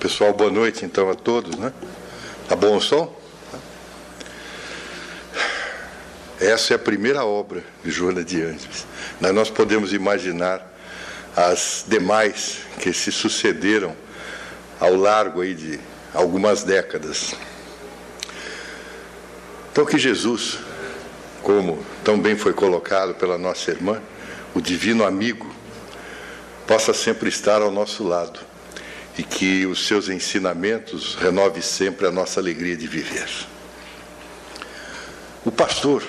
Pessoal, boa noite então a todos, né? Tá bom o som? Essa é a primeira obra de Joana de Ângeles. Nós podemos imaginar as demais que se sucederam ao largo aí de algumas décadas. Então que Jesus, como tão bem foi colocado pela nossa irmã, o divino amigo, possa sempre estar ao nosso lado e que os seus ensinamentos renove sempre a nossa alegria de viver. O pastor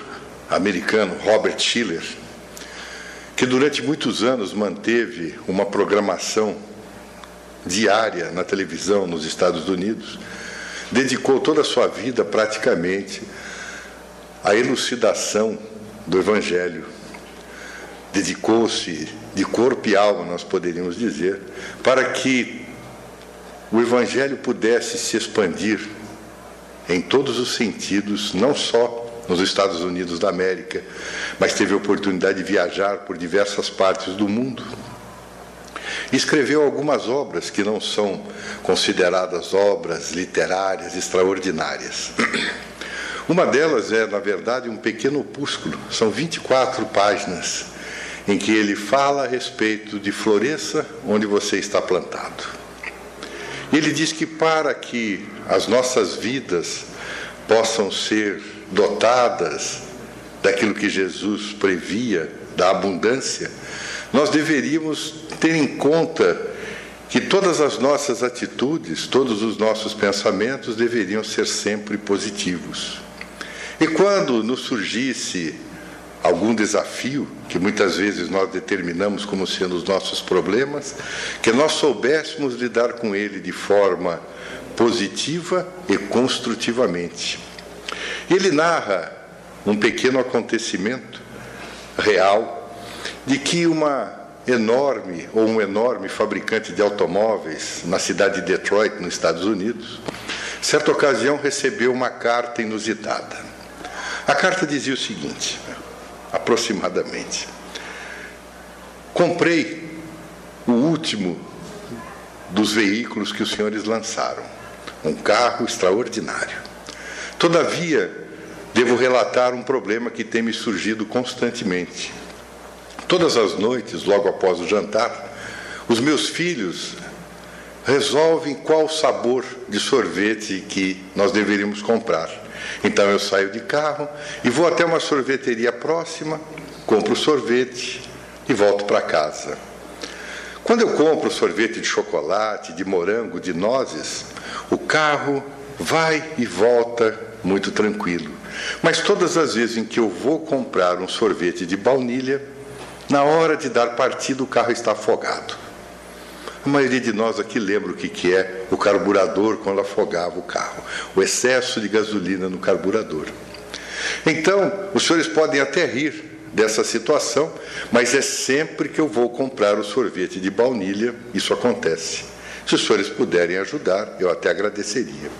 americano Robert Schiller, que durante muitos anos manteve uma programação diária na televisão nos Estados Unidos, dedicou toda a sua vida praticamente à elucidação do Evangelho. Dedicou-se de corpo e alma, nós poderíamos dizer, para que o Evangelho pudesse se expandir em todos os sentidos, não só nos Estados Unidos da América, mas teve a oportunidade de viajar por diversas partes do mundo. Escreveu algumas obras que não são consideradas obras literárias extraordinárias. Uma delas é, na verdade, um pequeno opúsculo, são 24 páginas, em que ele fala a respeito de floresça onde você está plantado. Ele diz que para que as nossas vidas possam ser dotadas daquilo que Jesus previa, da abundância, nós deveríamos ter em conta que todas as nossas atitudes, todos os nossos pensamentos deveriam ser sempre positivos. E quando nos surgisse algum desafio, que muitas vezes nós determinamos como sendo os nossos problemas, que nós soubéssemos lidar com ele de forma positiva e construtivamente. Ele narra um pequeno acontecimento real de que uma enorme ou um enorme fabricante de automóveis na cidade de Detroit, nos Estados Unidos, certa ocasião recebeu uma carta inusitada. A carta dizia o seguinte: aproximadamente. Comprei o último dos veículos que os senhores lançaram, um carro extraordinário. Todavia, devo relatar um problema que tem me surgido constantemente. Todas as noites, logo após o jantar, os meus filhos resolvem qual sabor de sorvete que nós deveríamos comprar. Então eu saio de carro e vou até uma sorveteria próxima, compro sorvete e volto para casa. Quando eu compro sorvete de chocolate, de morango, de nozes, o carro vai e volta muito tranquilo. Mas todas as vezes em que eu vou comprar um sorvete de baunilha, na hora de dar partida o carro está afogado. A maioria de nós aqui lembra o que, é o carburador quando afogava o carro, o excesso de gasolina no carburador. Então, os senhores podem até rir dessa situação, mas é sempre que eu vou comprar o sorvete de baunilha, isso acontece. Se os senhores puderem ajudar, eu até agradeceria.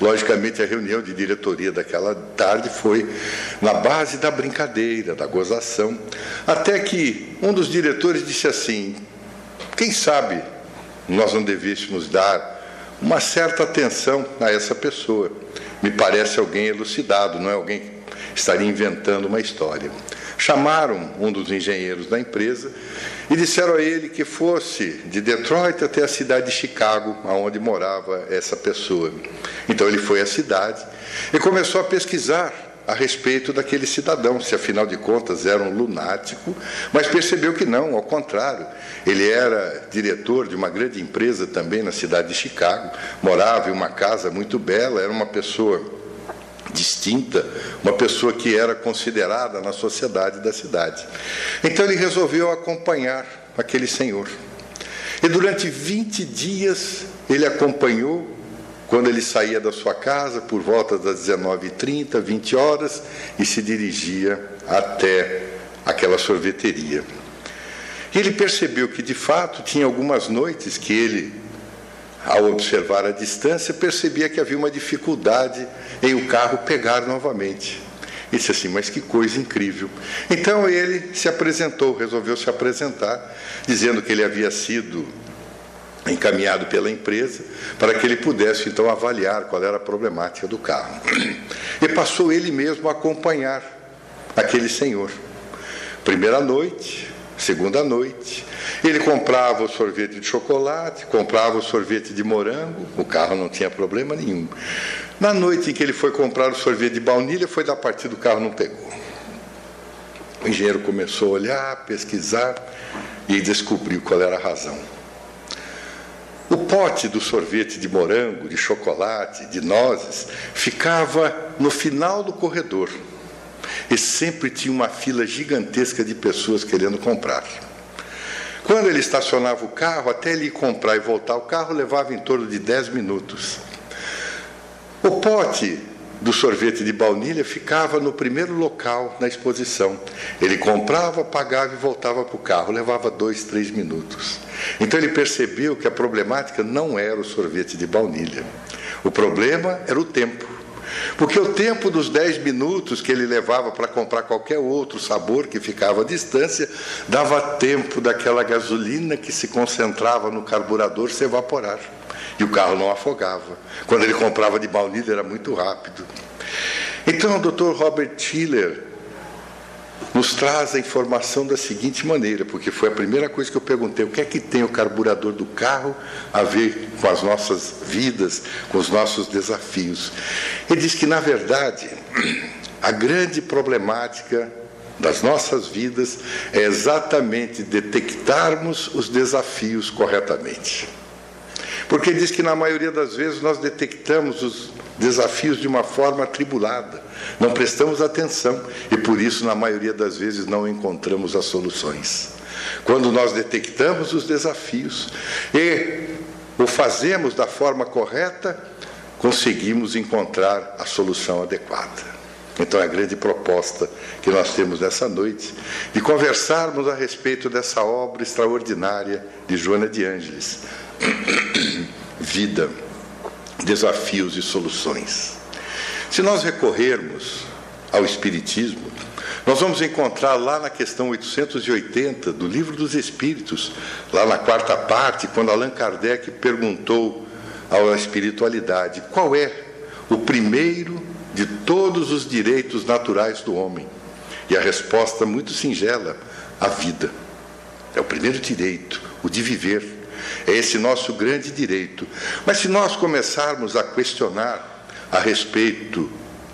Logicamente, a reunião de diretoria daquela tarde foi na base da brincadeira, da gozação, até que um dos diretores disse assim: quem sabe nós não devêssemos dar uma certa atenção a essa pessoa. Me parece alguém elucidado, não é alguém que estaria inventando uma história. Chamaram um dos engenheiros da empresa e disseram a ele que fosse de Detroit até a cidade de Chicago, onde morava essa pessoa. Então ele foi à cidade e começou a pesquisar a respeito daquele cidadão, se afinal de contas era um lunático, mas percebeu que não, ao contrário. Ele era diretor de uma grande empresa também na cidade de Chicago, morava em uma casa muito bela, era uma pessoa distinta, uma pessoa que era considerada na sociedade da cidade. Então ele resolveu acompanhar aquele senhor. E durante 20 dias ele acompanhou quando ele saía da sua casa por volta das 19h30, 20 horas, e se dirigia até aquela sorveteria. Ele percebeu que, de fato, tinha algumas noites que ele, ao observar a distância, percebia que havia uma dificuldade em o carro pegar novamente. E disse assim, mas que coisa incrível. Então ele se apresentou, resolveu se apresentar, dizendo que ele havia sido encaminhado pela empresa para que ele pudesse então avaliar qual era a problemática do carro. E passou ele mesmo a acompanhar aquele senhor. Primeira noite, segunda noite, ele comprava o sorvete de chocolate, comprava o sorvete de morango, o carro não tinha problema nenhum. Na noite em que ele foi comprar o sorvete de baunilha, foi da partida do carro não pegou. O engenheiro começou a olhar, pesquisar e descobriu qual era a razão. O pote do sorvete de morango, de chocolate, de nozes, ficava no final do corredor. E sempre tinha uma fila gigantesca de pessoas querendo comprar. Quando ele estacionava o carro, até ele ir comprar e voltar o carro, levava em torno de 10 minutos. O pote do sorvete de baunilha ficava no primeiro local na exposição. Ele comprava, pagava e voltava para o carro. Levava dois, três minutos. Então ele percebeu que a problemática não era o sorvete de baunilha. O problema era o tempo. Porque o tempo dos 10 minutos que ele levava para comprar qualquer outro sabor que ficava à distância, dava tempo daquela gasolina que se concentrava no carburador se evaporar. E o carro não afogava. Quando ele comprava de baunilha era muito rápido. Então o Dr. Robert Tiller nos traz a informação da seguinte maneira, porque foi a primeira coisa que eu perguntei: o que é que tem o carburador do carro a ver com as nossas vidas, com os nossos desafios? Ele diz que, na verdade, a grande problemática das nossas vidas é exatamente detectarmos os desafios corretamente. Porque diz que na maioria das vezes nós detectamos os desafios de uma forma atribulada, não prestamos atenção e por isso, na maioria das vezes, não encontramos as soluções. Quando nós detectamos os desafios e o fazemos da forma correta, conseguimos encontrar a solução adequada. Então, é a grande proposta que nós temos nessa noite de conversarmos a respeito dessa obra extraordinária de Joana de Ângeles, vida, desafios e soluções. Se nós recorrermos ao Espiritismo, nós vamos encontrar lá na questão 880 do Livro dos Espíritos, lá na quarta parte, quando Allan Kardec perguntou à espiritualidade qual é o primeiro de todos os direitos naturais do homem. E a resposta muito singela: a vida. É o primeiro direito, o de viver. É esse nosso grande direito. Mas se nós começarmos a questionar a respeito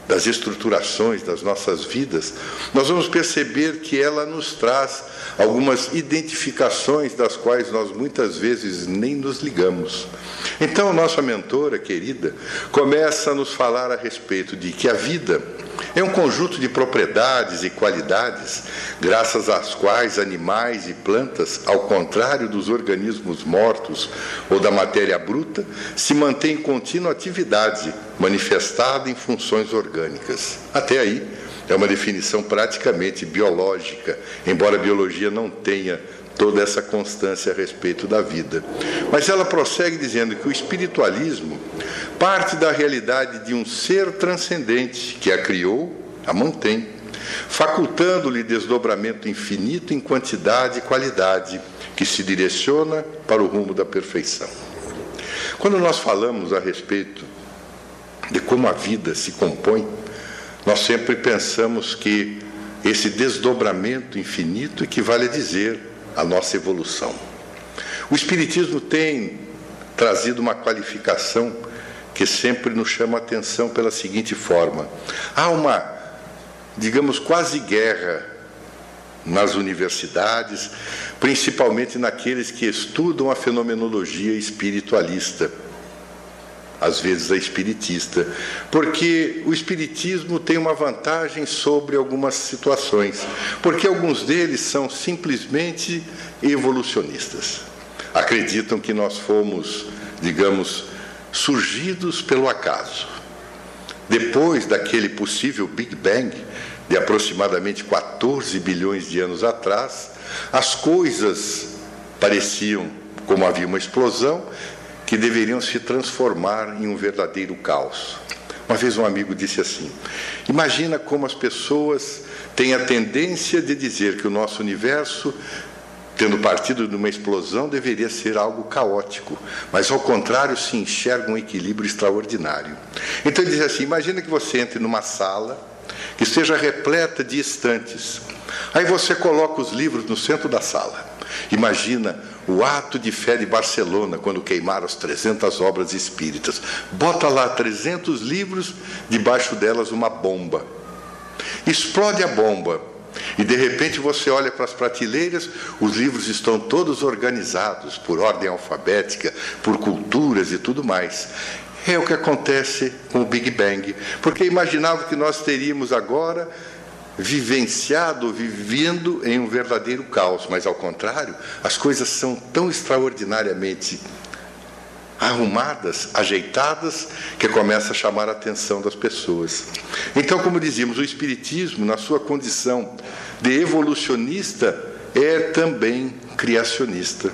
das estruturações das nossas vidas, nós vamos perceber que ela nos traz algumas identificações das quais nós muitas vezes nem nos ligamos. Então, nossa mentora querida começa a nos falar a respeito de que a vida é um conjunto de propriedades e qualidades, graças às quais animais e plantas, ao contrário dos organismos mortos ou da matéria bruta, se mantêm em contínua atividade, manifestada em funções orgânicas. Até aí, é uma definição praticamente biológica, embora a biologia não tenha toda essa constância a respeito da vida. Mas ela prossegue dizendo que o espiritualismo parte da realidade de um ser transcendente que a criou, a mantém, facultando-lhe desdobramento infinito em quantidade e qualidade, que se direciona para o rumo da perfeição. Quando nós falamos a respeito de como a vida se compõe, nós sempre pensamos que esse desdobramento infinito equivale a dizer a nossa evolução. O Espiritismo tem trazido uma qualificação que sempre nos chama a atenção pela seguinte forma: há uma, digamos, quase guerra nas universidades, principalmente naqueles que estudam a fenomenologia espiritualista às vezes a espiritista, porque o espiritismo tem uma vantagem sobre algumas situações, porque alguns deles são simplesmente evolucionistas. Acreditam que nós fomos, digamos, surgidos pelo acaso. Depois daquele possível Big Bang, de aproximadamente 14 bilhões de anos atrás, as coisas pareciam como havia uma explosão que deveriam se transformar em um verdadeiro caos. Uma vez um amigo disse assim: Imagina como as pessoas têm a tendência de dizer que o nosso universo tendo partido de uma explosão, deveria ser algo caótico, mas ao contrário se enxerga um equilíbrio extraordinário. Então ele diz assim: imagina que você entre numa sala que esteja repleta de estantes. Aí você coloca os livros no centro da sala. Imagina o ato de fé de Barcelona, quando queimaram as 300 obras espíritas. Bota lá 300 livros, debaixo delas uma bomba. Explode a bomba. E de repente você olha para as prateleiras, os livros estão todos organizados por ordem alfabética, por culturas e tudo mais. É o que acontece com o Big Bang, porque imaginava que nós teríamos agora vivenciado, vivendo em um verdadeiro caos, mas ao contrário, as coisas são tão extraordinariamente arrumadas, ajeitadas, que começa a chamar a atenção das pessoas. Então, como dizíamos, o Espiritismo, na sua condição de evolucionista, é também criacionista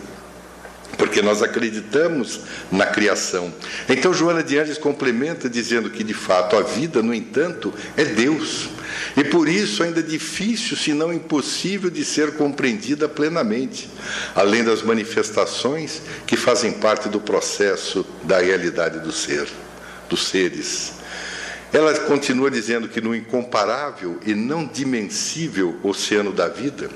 porque nós acreditamos na criação. Então, Joana de Anjos complementa dizendo que, de fato, a vida, no entanto, é Deus. E por isso ainda é difícil, se não impossível, de ser compreendida plenamente, além das manifestações que fazem parte do processo da realidade do ser, dos seres. Ela continua dizendo que no incomparável e não dimensível oceano da vida,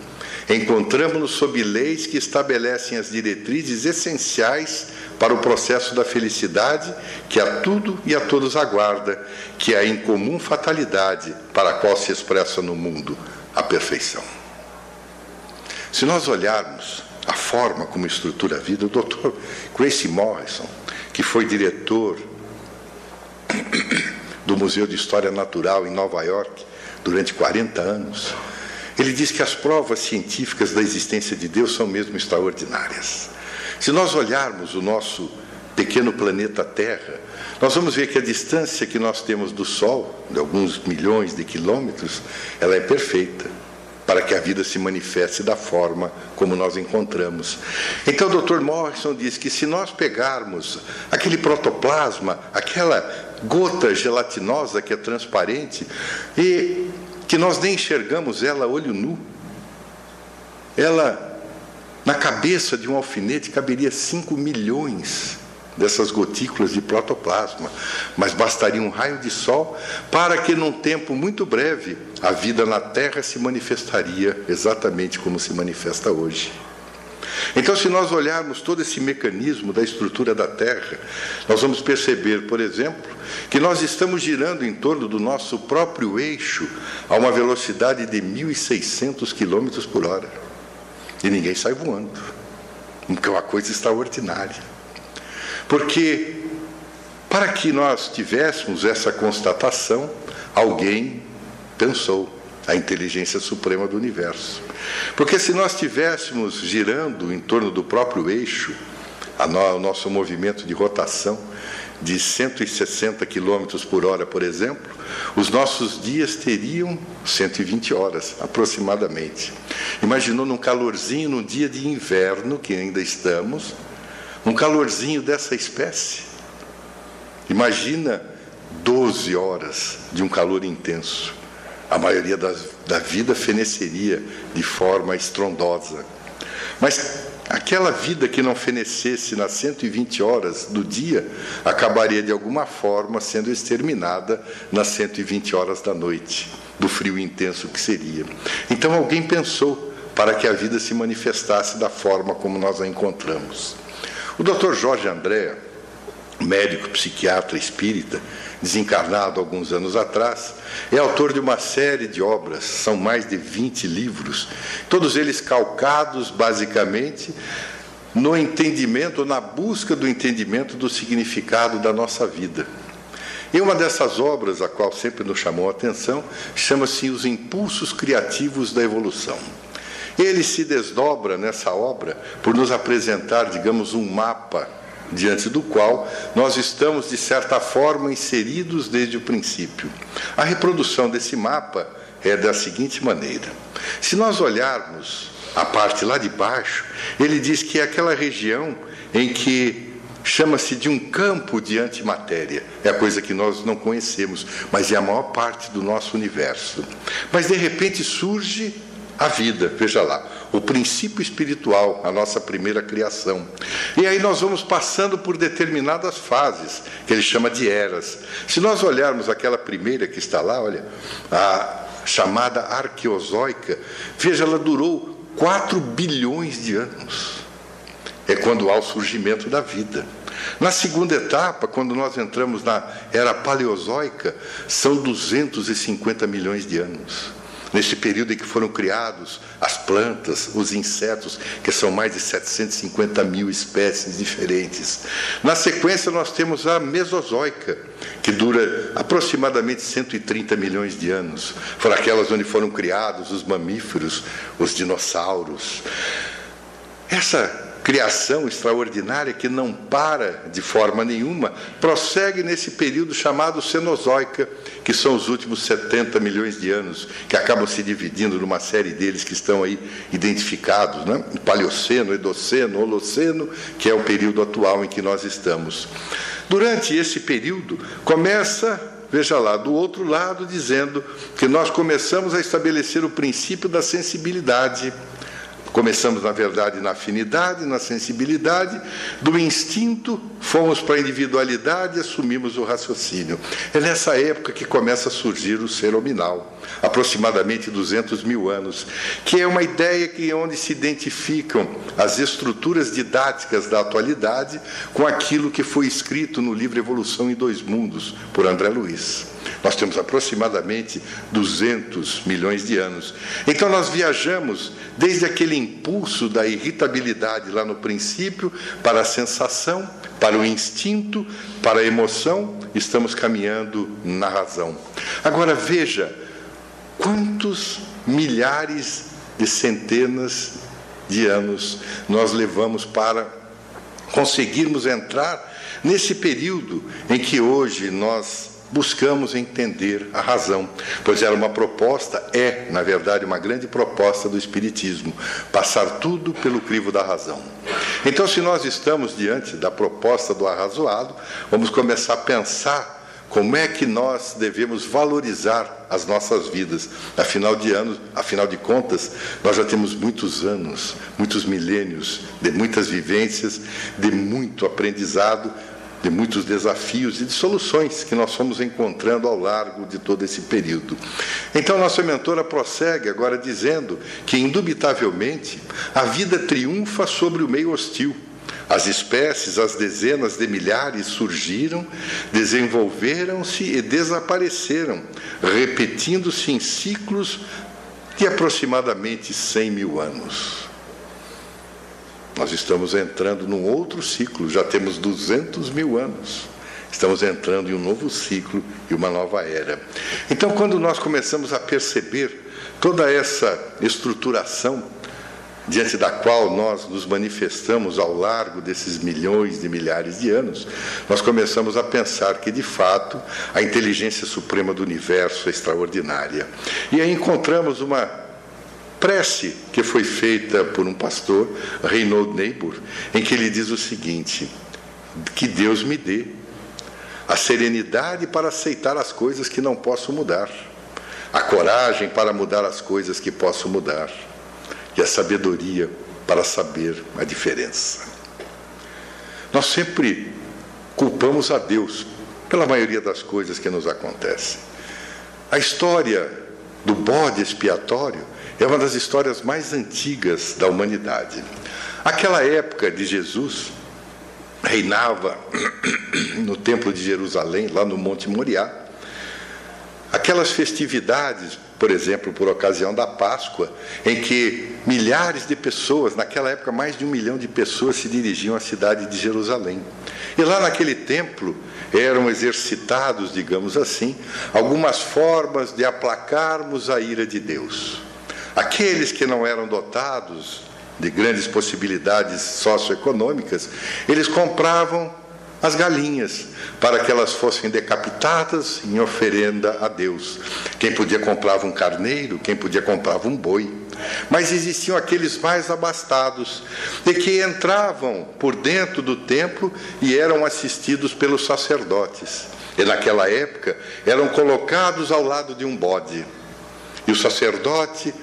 Encontramos-nos sob leis que estabelecem as diretrizes essenciais para o processo da felicidade que a tudo e a todos aguarda, que é a incomum fatalidade para a qual se expressa no mundo a perfeição. Se nós olharmos a forma como estrutura a vida, o Dr. Grace Morrison, que foi diretor do Museu de História Natural em Nova York durante 40 anos, ele diz que as provas científicas da existência de Deus são mesmo extraordinárias. Se nós olharmos o nosso pequeno planeta Terra, nós vamos ver que a distância que nós temos do Sol, de alguns milhões de quilômetros, ela é perfeita para que a vida se manifeste da forma como nós encontramos. Então, o Dr. Morrison diz que se nós pegarmos aquele protoplasma, aquela gota gelatinosa que é transparente, e que nós nem enxergamos ela olho nu. Ela, na cabeça de um alfinete, caberia 5 milhões dessas gotículas de protoplasma, mas bastaria um raio de sol para que, num tempo muito breve, a vida na Terra se manifestaria exatamente como se manifesta hoje. Então, se nós olharmos todo esse mecanismo da estrutura da Terra, nós vamos perceber, por exemplo, que nós estamos girando em torno do nosso próprio eixo a uma velocidade de 1.600 km por hora. E ninguém sai voando. Que é uma coisa extraordinária. Porque, para que nós tivéssemos essa constatação, alguém pensou a inteligência suprema do universo. Porque se nós estivéssemos girando em torno do próprio eixo, no, o nosso movimento de rotação de 160 km por hora, por exemplo, os nossos dias teriam 120 horas aproximadamente. Imaginou num calorzinho, num dia de inverno, que ainda estamos, um calorzinho dessa espécie? Imagina 12 horas de um calor intenso a maioria das, da vida feneceria de forma estrondosa. Mas aquela vida que não fenecesse nas 120 horas do dia acabaria de alguma forma sendo exterminada nas 120 horas da noite, do frio intenso que seria. Então alguém pensou para que a vida se manifestasse da forma como nós a encontramos. O Dr. Jorge André, médico psiquiatra espírita, desencarnado alguns anos atrás, é autor de uma série de obras, são mais de 20 livros, todos eles calcados basicamente no entendimento, na busca do entendimento do significado da nossa vida. E uma dessas obras, a qual sempre nos chamou a atenção, chama-se Os Impulsos Criativos da Evolução. Ele se desdobra nessa obra por nos apresentar, digamos, um mapa diante do qual nós estamos, de certa forma, inseridos desde o princípio. A reprodução desse mapa é da seguinte maneira: se nós olharmos a parte lá de baixo, ele diz que é aquela região em que chama-se de um campo de antimatéria. É a coisa que nós não conhecemos, mas é a maior parte do nosso universo. Mas de repente surge a vida, veja lá, o princípio espiritual, a nossa primeira criação. E aí nós vamos passando por determinadas fases, que ele chama de eras. Se nós olharmos aquela primeira que está lá, olha, a chamada arqueozoica, veja, ela durou 4 bilhões de anos. É quando há o surgimento da vida. Na segunda etapa, quando nós entramos na era paleozoica, são 250 milhões de anos. Nesse período em que foram criados as plantas, os insetos, que são mais de 750 mil espécies diferentes. Na sequência, nós temos a Mesozoica, que dura aproximadamente 130 milhões de anos. Foram aquelas onde foram criados os mamíferos, os dinossauros. Essa criação extraordinária que não para de forma nenhuma, prossegue nesse período chamado Cenozoica, que são os últimos 70 milhões de anos, que acabam se dividindo numa série deles que estão aí identificados, né? Paleoceno, Edoceno, Holoceno, que é o período atual em que nós estamos. Durante esse período, começa veja lá, do outro lado, dizendo que nós começamos a estabelecer o princípio da sensibilidade Começamos, na verdade, na afinidade, na sensibilidade, do instinto, fomos para a individualidade e assumimos o raciocínio. É nessa época que começa a surgir o ser hominal, aproximadamente 200 mil anos, que é uma ideia que onde se identificam as estruturas didáticas da atualidade com aquilo que foi escrito no livro Evolução em Dois Mundos, por André Luiz. Nós temos aproximadamente 200 milhões de anos. Então nós viajamos desde aquele impulso da irritabilidade lá no princípio para a sensação, para o instinto, para a emoção, estamos caminhando na razão. Agora veja quantos milhares de centenas de anos nós levamos para conseguirmos entrar nesse período em que hoje nós buscamos entender a razão, pois era uma proposta, é, na verdade, uma grande proposta do Espiritismo, passar tudo pelo crivo da razão. Então, se nós estamos diante da proposta do arrazoado, vamos começar a pensar como é que nós devemos valorizar as nossas vidas. Afinal de anos, afinal de contas, nós já temos muitos anos, muitos milênios de muitas vivências, de muito aprendizado de muitos desafios e de soluções que nós fomos encontrando ao largo de todo esse período. Então, nossa mentora prossegue agora dizendo que, indubitavelmente, a vida triunfa sobre o meio hostil. As espécies, as dezenas de milhares surgiram, desenvolveram-se e desapareceram, repetindo-se em ciclos de aproximadamente 100 mil anos. Nós estamos entrando num outro ciclo, já temos 200 mil anos. Estamos entrando em um novo ciclo e uma nova era. Então, quando nós começamos a perceber toda essa estruturação diante da qual nós nos manifestamos ao largo desses milhões de milhares de anos, nós começamos a pensar que, de fato, a inteligência suprema do universo é extraordinária. E aí encontramos uma prece que foi feita por um pastor, Reynold Neighbor, em que ele diz o seguinte: que Deus me dê a serenidade para aceitar as coisas que não posso mudar, a coragem para mudar as coisas que posso mudar e a sabedoria para saber a diferença. Nós sempre culpamos a Deus pela maioria das coisas que nos acontecem. A história do bode expiatório é uma das histórias mais antigas da humanidade. Aquela época de Jesus reinava no Templo de Jerusalém, lá no Monte Moriá. Aquelas festividades, por exemplo, por ocasião da Páscoa, em que milhares de pessoas, naquela época mais de um milhão de pessoas se dirigiam à cidade de Jerusalém. E lá naquele templo eram exercitados, digamos assim, algumas formas de aplacarmos a ira de Deus. Aqueles que não eram dotados de grandes possibilidades socioeconômicas, eles compravam as galinhas para que elas fossem decapitadas em oferenda a Deus. Quem podia comprava um carneiro, quem podia comprava um boi. Mas existiam aqueles mais abastados e que entravam por dentro do templo e eram assistidos pelos sacerdotes. E naquela época eram colocados ao lado de um bode. E o sacerdote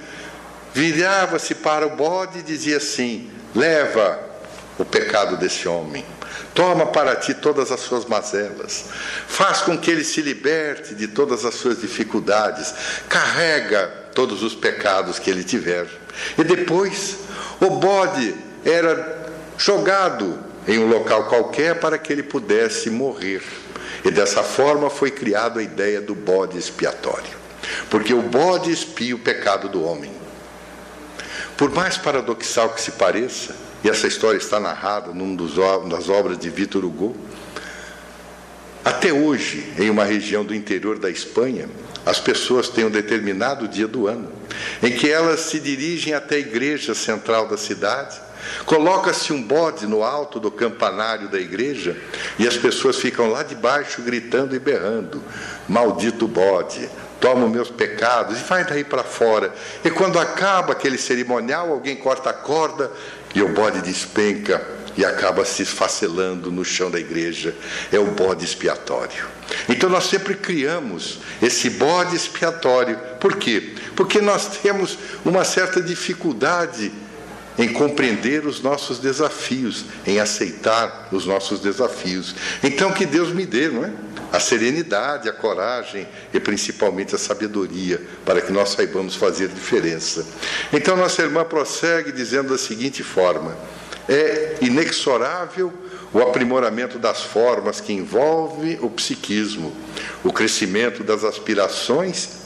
virava-se para o bode e dizia assim: Leva o pecado desse homem. Toma para ti todas as suas mazelas. Faz com que ele se liberte de todas as suas dificuldades. Carrega todos os pecados que ele tiver. E depois, o bode era jogado em um local qualquer para que ele pudesse morrer. E dessa forma foi criada a ideia do bode expiatório. Porque o bode expia o pecado do homem. Por mais paradoxal que se pareça, e essa história está narrada numa das obras de Victor Hugo, até hoje, em uma região do interior da Espanha, as pessoas têm um determinado dia do ano em que elas se dirigem até a igreja central da cidade, coloca-se um bode no alto do campanário da igreja e as pessoas ficam lá debaixo gritando e berrando: Maldito bode, toma os meus pecados e vai daí para fora. E quando acaba aquele cerimonial, alguém corta a corda e o bode despenca e acaba se esfacelando no chão da igreja. É o bode expiatório. Então nós sempre criamos esse bode expiatório. Por quê? Porque nós temos uma certa dificuldade em compreender os nossos desafios, em aceitar os nossos desafios. Então que Deus me dê, não é? A serenidade, a coragem e principalmente a sabedoria para que nós saibamos fazer diferença. Então nossa irmã prossegue dizendo da seguinte forma: é inexorável o aprimoramento das formas que envolve o psiquismo, o crescimento das aspirações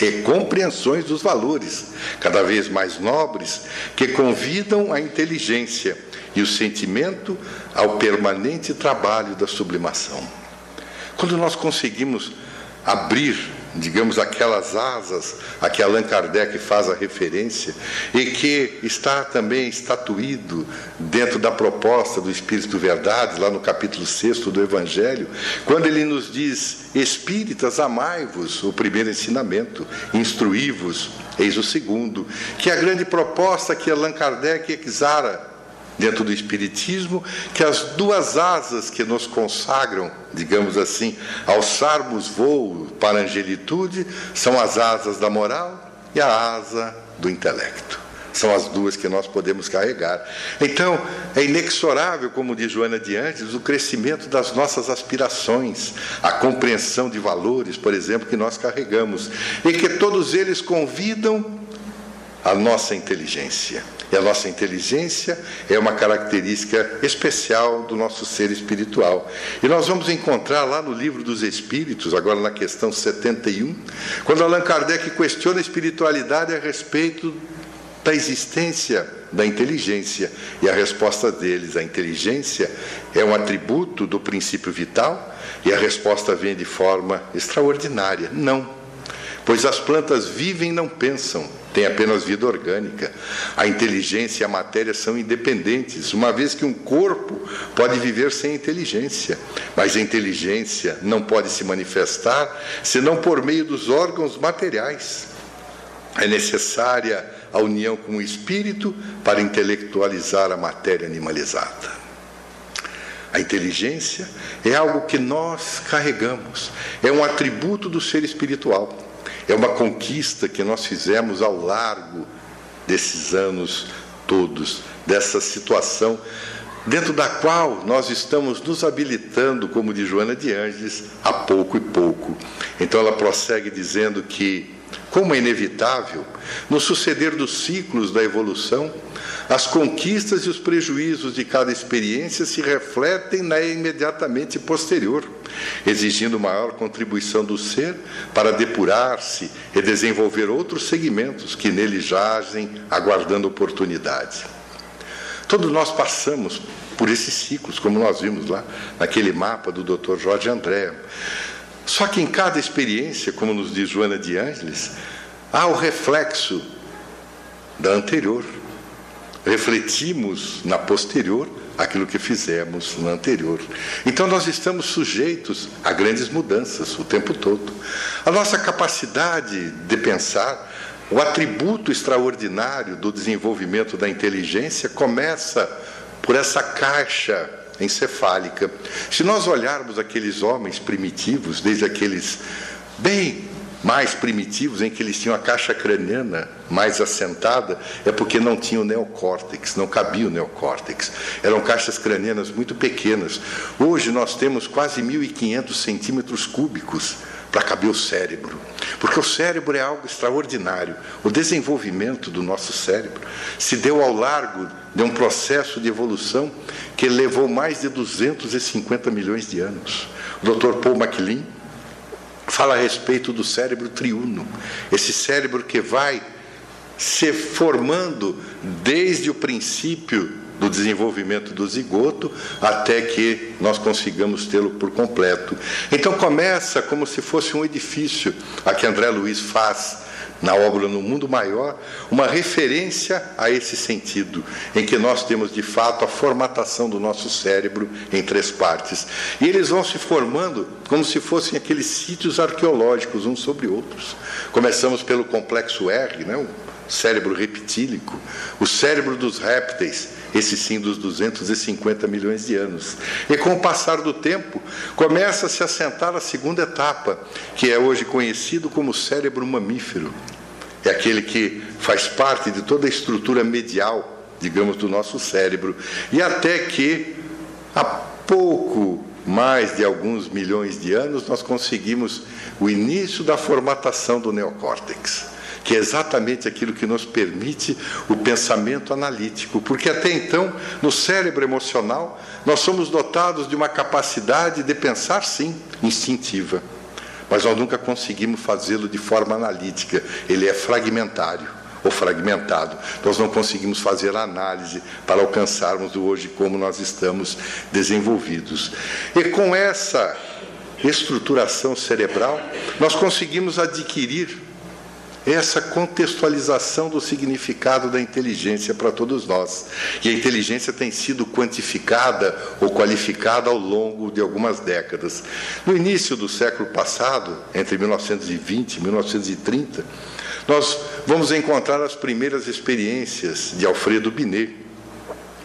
e compreensões dos valores, cada vez mais nobres, que convidam a inteligência e o sentimento ao permanente trabalho da sublimação. Quando nós conseguimos abrir digamos, aquelas asas a que Allan Kardec faz a referência e que está também estatuído dentro da proposta do Espírito Verdade, lá no capítulo 6 do Evangelho, quando ele nos diz: Espíritas, amai-vos, o primeiro ensinamento, instruí-vos, eis o segundo, que a grande proposta que Allan Kardec exara dentro do Espiritismo, que as duas asas que nos consagram, digamos assim, alçarmos voo para a angelitude, são as asas da moral e a asa do intelecto. São as duas que nós podemos carregar. Então, é inexorável, como diz Joana de Andes, o crescimento das nossas aspirações, a compreensão de valores, por exemplo, que nós carregamos, e que todos eles convidam a nossa inteligência. E a nossa inteligência é uma característica especial do nosso ser espiritual. E nós vamos encontrar lá no livro dos Espíritos, agora na questão 71, quando Allan Kardec questiona a espiritualidade a respeito da existência da inteligência. E a resposta deles, a inteligência é um atributo do princípio vital, e a resposta vem de forma extraordinária: não. Pois as plantas vivem e não pensam tem apenas vida orgânica. A inteligência e a matéria são independentes, uma vez que um corpo pode viver sem inteligência, mas a inteligência não pode se manifestar senão por meio dos órgãos materiais. É necessária a união com o espírito para intelectualizar a matéria animalizada. A inteligência é algo que nós carregamos, é um atributo do ser espiritual. É uma conquista que nós fizemos ao largo desses anos todos, dessa situação dentro da qual nós estamos nos habilitando, como de Joana de Ângeles, a pouco e pouco. Então ela prossegue dizendo que, como é inevitável, no suceder dos ciclos da evolução, as conquistas e os prejuízos de cada experiência se refletem na imediatamente posterior, exigindo maior contribuição do ser para depurar-se e desenvolver outros segmentos que nele jazem, aguardando oportunidade. Todos nós passamos por esses ciclos, como nós vimos lá naquele mapa do Dr. Jorge André. Só que em cada experiência, como nos diz Joana de Ângeles, há o reflexo da anterior refletimos na posterior aquilo que fizemos na anterior. Então nós estamos sujeitos a grandes mudanças o tempo todo. A nossa capacidade de pensar, o atributo extraordinário do desenvolvimento da inteligência começa por essa caixa encefálica. Se nós olharmos aqueles homens primitivos, desde aqueles bem mais primitivos, em que eles tinham a caixa craniana mais assentada, é porque não tinha o neocórtex, não cabia o neocórtex. Eram caixas cranianas muito pequenas. Hoje nós temos quase 1.500 centímetros cúbicos para caber o cérebro. Porque o cérebro é algo extraordinário. O desenvolvimento do nosso cérebro se deu ao largo de um processo de evolução que levou mais de 250 milhões de anos. O Dr. Paul MacLean fala a respeito do cérebro triuno, esse cérebro que vai se formando desde o princípio do desenvolvimento do zigoto até que nós consigamos tê-lo por completo. Então começa como se fosse um edifício, a que André Luiz faz na obra No Mundo Maior, uma referência a esse sentido, em que nós temos de fato a formatação do nosso cérebro em três partes. E eles vão se formando como se fossem aqueles sítios arqueológicos uns sobre outros. Começamos pelo complexo R, né? Cérebro reptílico, o cérebro dos répteis, esse sim dos 250 milhões de anos. E com o passar do tempo, começa a se assentar a segunda etapa, que é hoje conhecido como cérebro mamífero. É aquele que faz parte de toda a estrutura medial, digamos, do nosso cérebro. E até que, há pouco mais de alguns milhões de anos, nós conseguimos o início da formatação do neocórtex que é exatamente aquilo que nos permite o pensamento analítico, porque até então, no cérebro emocional, nós somos dotados de uma capacidade de pensar, sim, instintiva, mas nós nunca conseguimos fazê-lo de forma analítica, ele é fragmentário ou fragmentado. Nós não conseguimos fazer análise para alcançarmos o hoje como nós estamos desenvolvidos. E com essa estruturação cerebral, nós conseguimos adquirir essa contextualização do significado da inteligência para todos nós. E a inteligência tem sido quantificada ou qualificada ao longo de algumas décadas. No início do século passado, entre 1920 e 1930, nós vamos encontrar as primeiras experiências de Alfredo Binet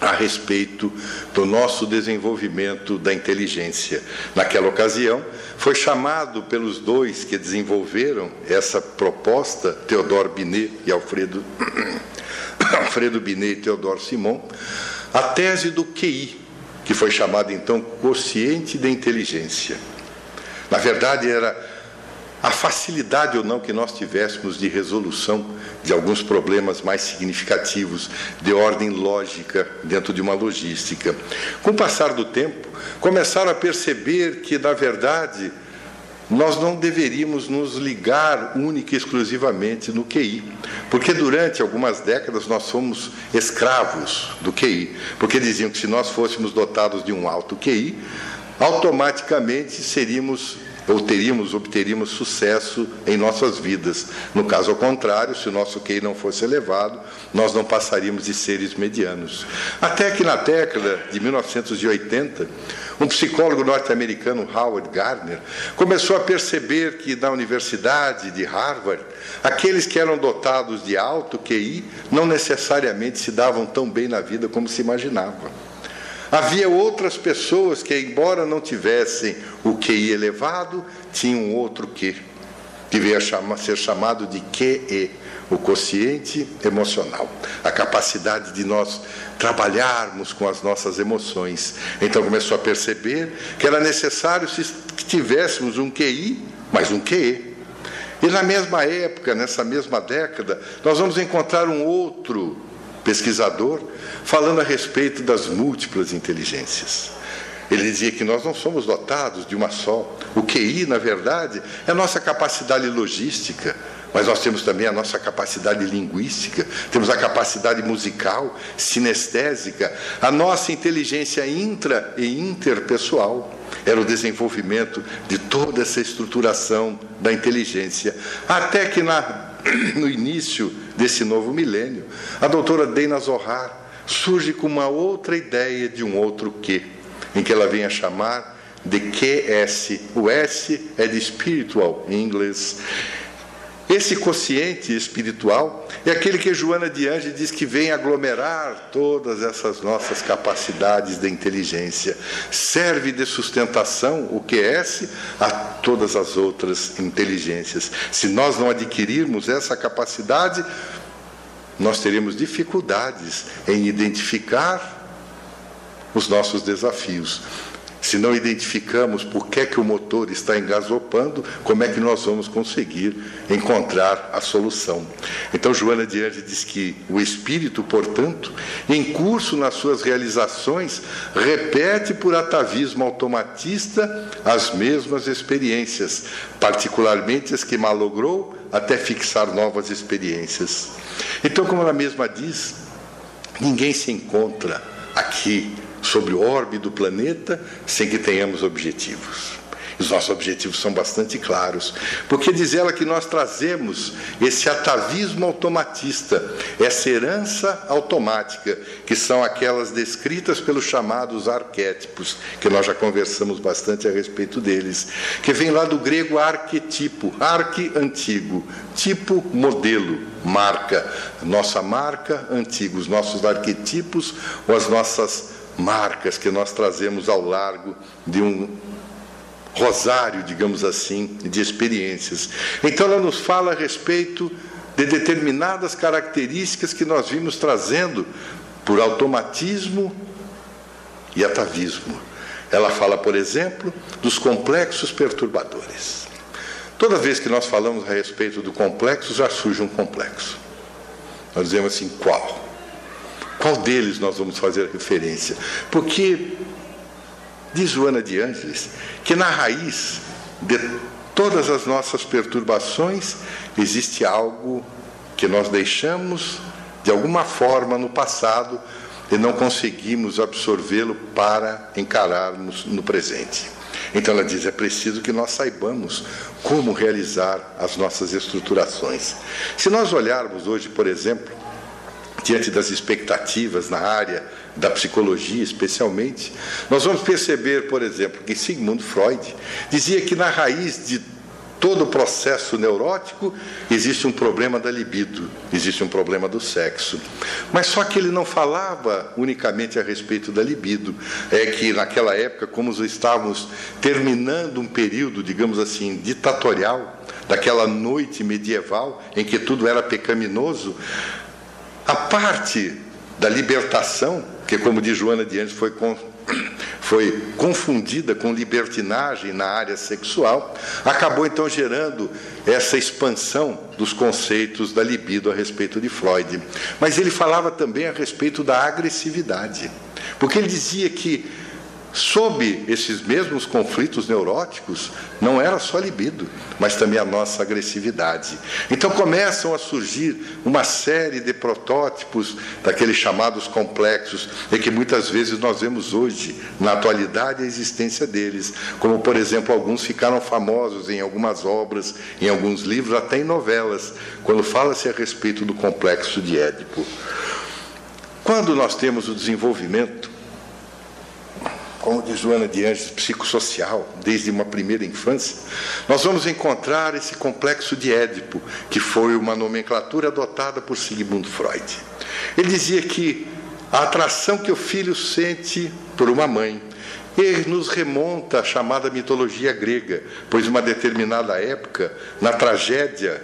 a respeito do nosso desenvolvimento da inteligência. Naquela ocasião, foi chamado pelos dois que desenvolveram essa proposta, Theodore Binet e Alfredo, Alfredo Binet e Theodore Simon, a tese do QI, que foi chamada então quociente de inteligência. Na verdade, era a facilidade ou não que nós tivéssemos de resolução de alguns problemas mais significativos, de ordem lógica, dentro de uma logística. Com o passar do tempo, começaram a perceber que, na verdade, nós não deveríamos nos ligar única e exclusivamente no QI, porque durante algumas décadas nós fomos escravos do QI, porque diziam que se nós fôssemos dotados de um alto QI, automaticamente seríamos ou teríamos, obteríamos sucesso em nossas vidas. No caso ao contrário, se o nosso QI não fosse elevado, nós não passaríamos de seres medianos. Até que na década de 1980, um psicólogo norte-americano, Howard Gardner, começou a perceber que na Universidade de Harvard, aqueles que eram dotados de alto QI não necessariamente se davam tão bem na vida como se imaginava. Havia outras pessoas que, embora não tivessem o QI elevado, tinham outro Q, que veio a ser chamado de QE, o quociente emocional, a capacidade de nós trabalharmos com as nossas emoções. Então começou a perceber que era necessário que tivéssemos um QI, mas um QE. E na mesma época, nessa mesma década, nós vamos encontrar um outro pesquisador, falando a respeito das múltiplas inteligências. Ele dizia que nós não somos dotados de uma só. O QI, na verdade, é a nossa capacidade logística, mas nós temos também a nossa capacidade linguística, temos a capacidade musical, sinestésica, a nossa inteligência intra e interpessoal. Era o desenvolvimento de toda essa estruturação da inteligência. Até que na, no início desse novo milênio, a doutora Dana Zohar surge com uma outra ideia de um outro que, em que ela vem a chamar de QS. O S é de spiritual em inglês. Esse consciente espiritual é aquele que Joana de Ange diz que vem aglomerar todas essas nossas capacidades de inteligência, serve de sustentação, o QS, a todas as outras inteligências. Se nós não adquirirmos essa capacidade, nós teremos dificuldades em identificar os nossos desafios. Se não identificamos por que, é que o motor está engasopando, como é que nós vamos conseguir encontrar a solução? Então, Joana de Anjos diz que o espírito, portanto, em curso nas suas realizações, repete por atavismo automatista as mesmas experiências, particularmente as que malogrou até fixar novas experiências. Então, como ela mesma diz, ninguém se encontra aqui sobre o orbe do planeta sem que tenhamos objetivos. Os nossos objetivos são bastante claros, porque diz ela que nós trazemos esse atavismo automatista, essa herança automática, que são aquelas descritas pelos chamados arquétipos, que nós já conversamos bastante a respeito deles, que vem lá do grego arquetipo, arque antigo, tipo modelo, marca, nossa marca antiga, os nossos arquetipos ou as nossas marcas que nós trazemos ao largo de um rosário, digamos assim, de experiências. Então ela nos fala a respeito de determinadas características que nós vimos trazendo por automatismo e atavismo. Ela fala, por exemplo, dos complexos perturbadores. Toda vez que nós falamos a respeito do complexo, já surge um complexo. Nós dizemos assim, qual? Qual deles nós vamos fazer referência? Porque diz Joana de Ângeles que na raiz de todas as nossas perturbações existe algo que nós deixamos de alguma forma no passado e não conseguimos absorvê-lo para encararmos no presente. Então ela diz: é preciso que nós saibamos como realizar as nossas estruturações. Se nós olharmos hoje, por exemplo, diante das expectativas na área da psicologia, especialmente, nós vamos perceber, por exemplo, que Sigmund Freud dizia que na raiz de todo o processo neurótico existe um problema da libido, existe um problema do sexo. Mas só que ele não falava unicamente a respeito da libido. É que naquela época, como estávamos terminando um período, digamos assim, ditatorial, daquela noite medieval em que tudo era pecaminoso, a parte da libertação, que como diz Joana de Anjos, foi, com, foi confundida com libertinagem na área sexual, acabou então gerando essa expansão dos conceitos da libido a respeito de Freud. Mas ele falava também a respeito da agressividade, porque ele dizia que sob esses mesmos conflitos neuróticos, não era só libido, mas também a nossa agressividade. Então começam a surgir uma série de protótipos daqueles chamados complexos, e que muitas vezes nós vemos hoje, na atualidade, a existência deles. Como, por exemplo, alguns ficaram famosos em algumas obras, em alguns livros, até em novelas, quando fala-se a respeito do complexo de Édipo. Quando nós temos o desenvolvimento como diz Joana de Anjos, psicossocial, desde uma primeira infância, nós vamos encontrar esse complexo de Édipo, que foi uma nomenclatura adotada por Sigmund Freud. Ele dizia que a atração que o filho sente por uma mãe ele nos remonta à chamada mitologia grega, pois, uma determinada época, na tragédia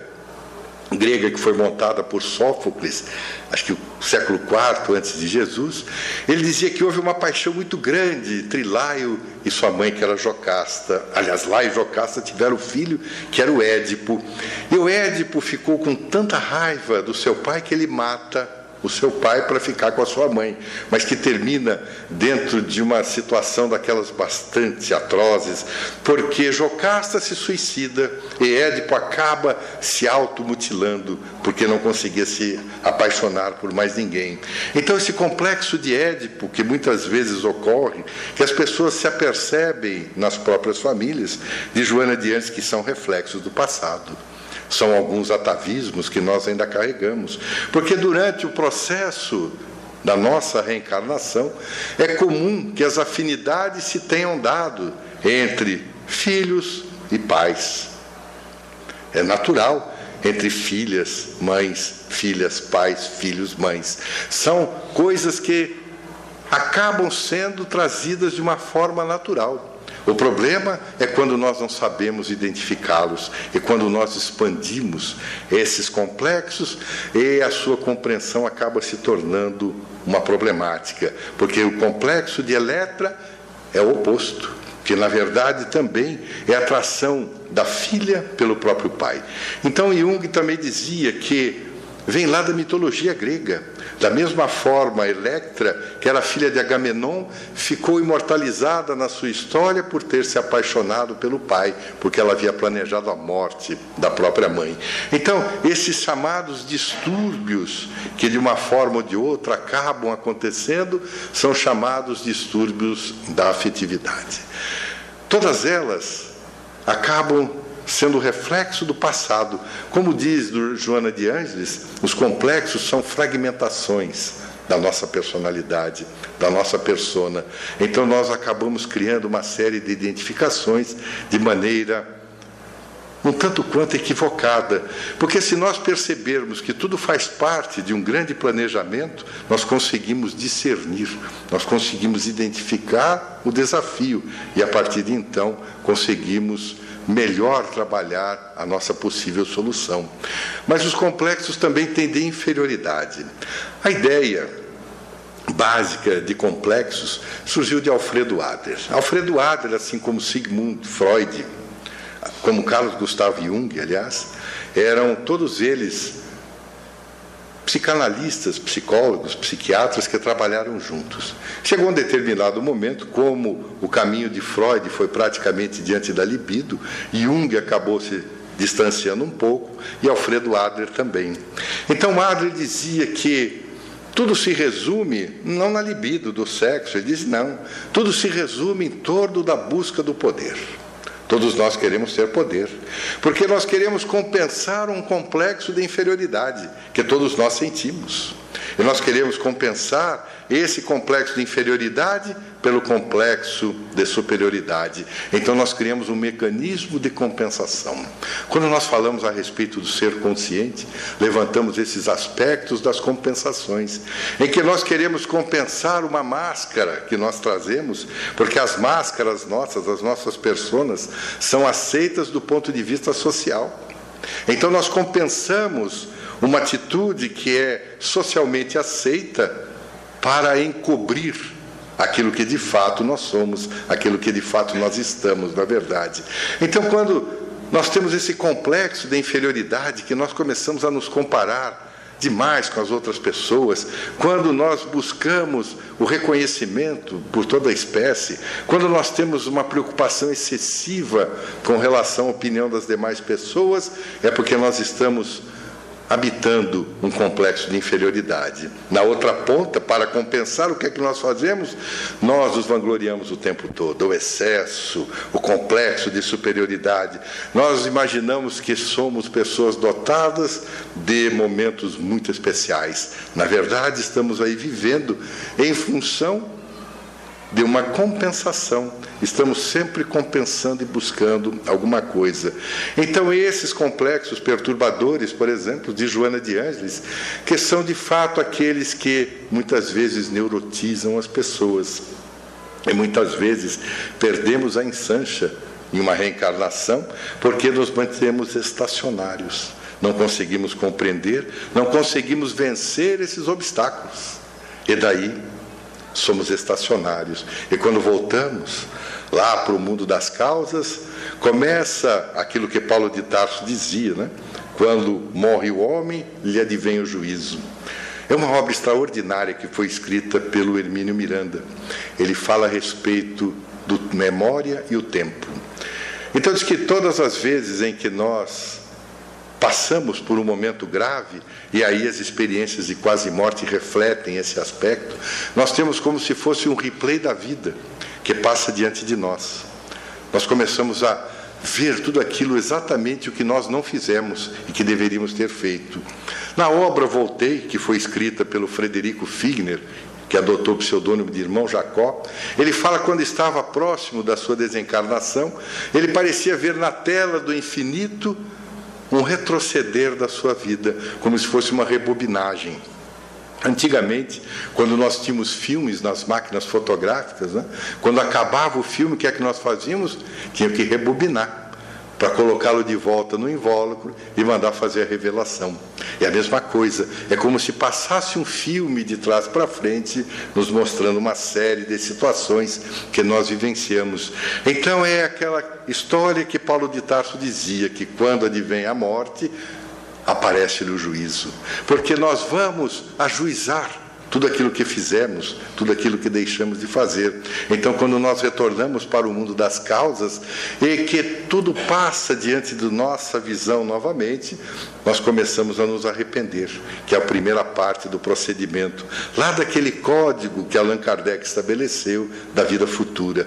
grega que foi montada por Sófocles, acho que o século IV antes de Jesus, ele dizia que houve uma paixão muito grande entre Laio e sua mãe, que era Jocasta. Aliás, Laio e Jocasta tiveram um filho, que era o Édipo. E o Édipo ficou com tanta raiva do seu pai que ele mata o seu pai para ficar com a sua mãe, mas que termina dentro de uma situação daquelas bastante atrozes, porque Jocasta se suicida e Édipo acaba se automutilando porque não conseguia se apaixonar por mais ninguém. Então esse complexo de Édipo que muitas vezes ocorre, que as pessoas se apercebem nas próprias famílias, de Joana de Antes que são reflexos do passado. São alguns atavismos que nós ainda carregamos. Porque durante o processo da nossa reencarnação, é comum que as afinidades se tenham dado entre filhos e pais. É natural entre filhas, mães, filhas, pais, filhos, mães. São coisas que acabam sendo trazidas de uma forma natural. O problema é quando nós não sabemos identificá-los e quando nós expandimos esses complexos e a sua compreensão acaba se tornando uma problemática, porque o complexo de Eletra é o oposto, que na verdade também é a atração da filha pelo próprio pai. Então Jung também dizia que vem lá da mitologia grega. Da mesma forma, Electra, que era filha de Agamenon, ficou imortalizada na sua história por ter se apaixonado pelo pai, porque ela havia planejado a morte da própria mãe. Então, esses chamados distúrbios, que de uma forma ou de outra acabam acontecendo, são chamados distúrbios da afetividade. Todas elas acabam sendo reflexo do passado. Como diz Joana de Ângeles, os complexos são fragmentações da nossa personalidade, da nossa persona. Então nós acabamos criando uma série de identificações de maneira um tanto quanto equivocada, porque se nós percebermos que tudo faz parte de um grande planejamento, nós conseguimos discernir, nós conseguimos identificar o desafio e a partir de então conseguimos melhor trabalhar a nossa possível solução. Mas os complexos também têm de inferioridade. A ideia básica de complexos surgiu de Alfredo Adler. Alfredo Adler, assim como Sigmund Freud, como Carlos Gustavo Jung, aliás, eram todos eles psicanalistas, psicólogos, psiquiatras que trabalharam juntos. Chegou um determinado momento, como o caminho de Freud foi praticamente diante da libido, Jung acabou se distanciando um pouco e Alfredo Adler também. Então Adler dizia que tudo se resume não na libido do sexo, ele diz não, tudo se resume em torno da busca do poder. Todos nós queremos ter poder, porque nós queremos compensar um complexo de inferioridade que todos nós sentimos. E nós queremos compensar esse complexo de inferioridade pelo complexo de superioridade. Então nós criamos um mecanismo de compensação. Quando nós falamos a respeito do ser consciente, levantamos esses aspectos das compensações, em que nós queremos compensar uma máscara que nós trazemos, porque as máscaras nossas, as nossas personas, são aceitas do ponto de vista social. Então nós compensamos uma atitude que é socialmente aceita para encobrir aquilo que de fato nós somos, aquilo que de fato nós estamos, na verdade. Então, quando nós temos esse complexo de inferioridade, que nós começamos a nos comparar demais com as outras pessoas, quando nós buscamos o reconhecimento por toda a espécie, quando nós temos uma preocupação excessiva com relação à opinião das demais pessoas, é porque nós estamos habitando um complexo de inferioridade. Na outra ponta, para compensar, o que é que nós fazemos? Nós nos vangloriamos o tempo todo, o excesso, o complexo de superioridade. Nós imaginamos que somos pessoas dotadas de momentos muito especiais. Na verdade, estamos aí vivendo em função de uma compensação. Estamos sempre compensando e buscando alguma coisa. Então, esses complexos perturbadores, por exemplo, de Joana de Ângeles, que são de fato aqueles que muitas vezes neurotizam as pessoas. E muitas vezes perdemos a ensancha em uma reencarnação porque nos mantemos estacionários. Não conseguimos compreender, não conseguimos vencer esses obstáculos. E daí somos estacionários. E quando voltamos lá para o mundo das causas, começa aquilo que Paulo de Tarso dizia, né? Quando morre o homem, lhe advém o juízo. É uma obra extraordinária que foi escrita pelo Hermínio Miranda. Ele fala a respeito do memória e o tempo. Então diz que todas as vezes em que nós passamos por um momento grave, e aí as experiências de quase morte refletem esse aspecto, nós temos como se fosse um replay da vida que passa diante de nós. Nós começamos a ver tudo aquilo exatamente o que nós não fizemos e que deveríamos ter feito. Na obra Voltei, que foi escrita pelo Frederico Figner, que adotou o pseudônimo de irmão Jacó, ele fala quando estava próximo da sua desencarnação, ele parecia ver na tela do infinito um retroceder da sua vida, como se fosse uma rebobinagem. Antigamente, quando nós tínhamos filmes nas máquinas fotográficas, né? quando acabava o filme, o que é que nós fazíamos? Tinha que rebobinar para colocá-lo de volta no invólucro e mandar fazer a revelação. É a mesma coisa, é como se passasse um filme de trás para frente, nos mostrando uma série de situações que nós vivenciamos. Então é aquela história que Paulo de Tarso dizia que quando advém a morte, aparece-lhe o juízo, porque nós vamos ajuizar tudo aquilo que fizemos, tudo aquilo que deixamos de fazer. Então, quando nós retornamos para o mundo das causas e que tudo passa diante da nossa visão novamente, nós começamos a nos arrepender, que é a primeira parte do procedimento, lá daquele código que Allan Kardec estabeleceu da vida futura,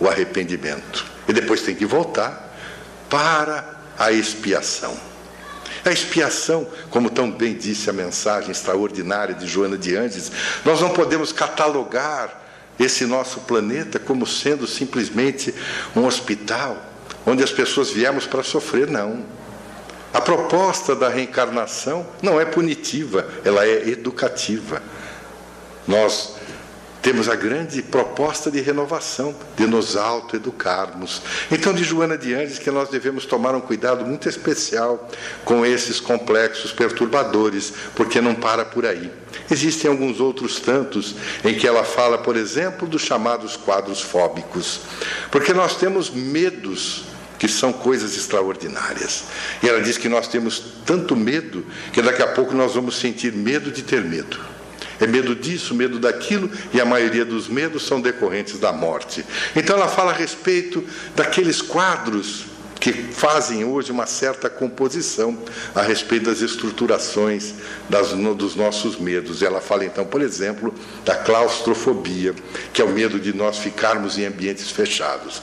o arrependimento. E depois tem que voltar para a expiação. A expiação, como tão bem disse a mensagem extraordinária de Joana de Andes, nós não podemos catalogar esse nosso planeta como sendo simplesmente um hospital onde as pessoas viemos para sofrer, não. A proposta da reencarnação não é punitiva, ela é educativa. Nós temos a grande proposta de renovação, de nos autoeducarmos. Então, de Joana de Andes, que nós devemos tomar um cuidado muito especial com esses complexos perturbadores, porque não para por aí. Existem alguns outros tantos em que ela fala, por exemplo, dos chamados quadros fóbicos, porque nós temos medos que são coisas extraordinárias. E ela diz que nós temos tanto medo que daqui a pouco nós vamos sentir medo de ter medo. É medo disso, medo daquilo, e a maioria dos medos são decorrentes da morte. Então ela fala a respeito daqueles quadros que fazem hoje uma certa composição a respeito das estruturações das, dos nossos medos. Ela fala então, por exemplo, da claustrofobia, que é o medo de nós ficarmos em ambientes fechados.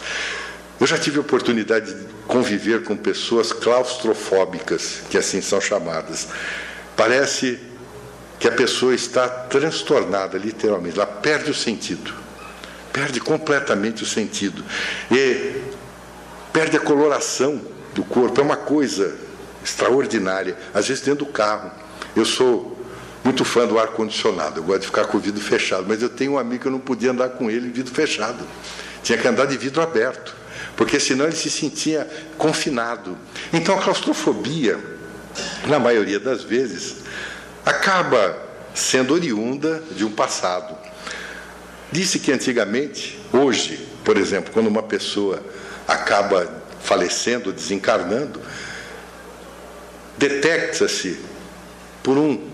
Eu já tive oportunidade de conviver com pessoas claustrofóbicas, que assim são chamadas. Parece que a pessoa está transtornada, literalmente, ela perde o sentido, perde completamente o sentido, e perde a coloração do corpo, é uma coisa extraordinária, às vezes dentro do carro. Eu sou muito fã do ar-condicionado, eu gosto de ficar com o vidro fechado, mas eu tenho um amigo que eu não podia andar com ele em vidro fechado, tinha que andar de vidro aberto, porque senão ele se sentia confinado. Então a claustrofobia, na maioria das vezes, acaba sendo oriunda de um passado. Disse que antigamente, hoje, por exemplo, quando uma pessoa acaba falecendo, desencarnando, detecta-se por um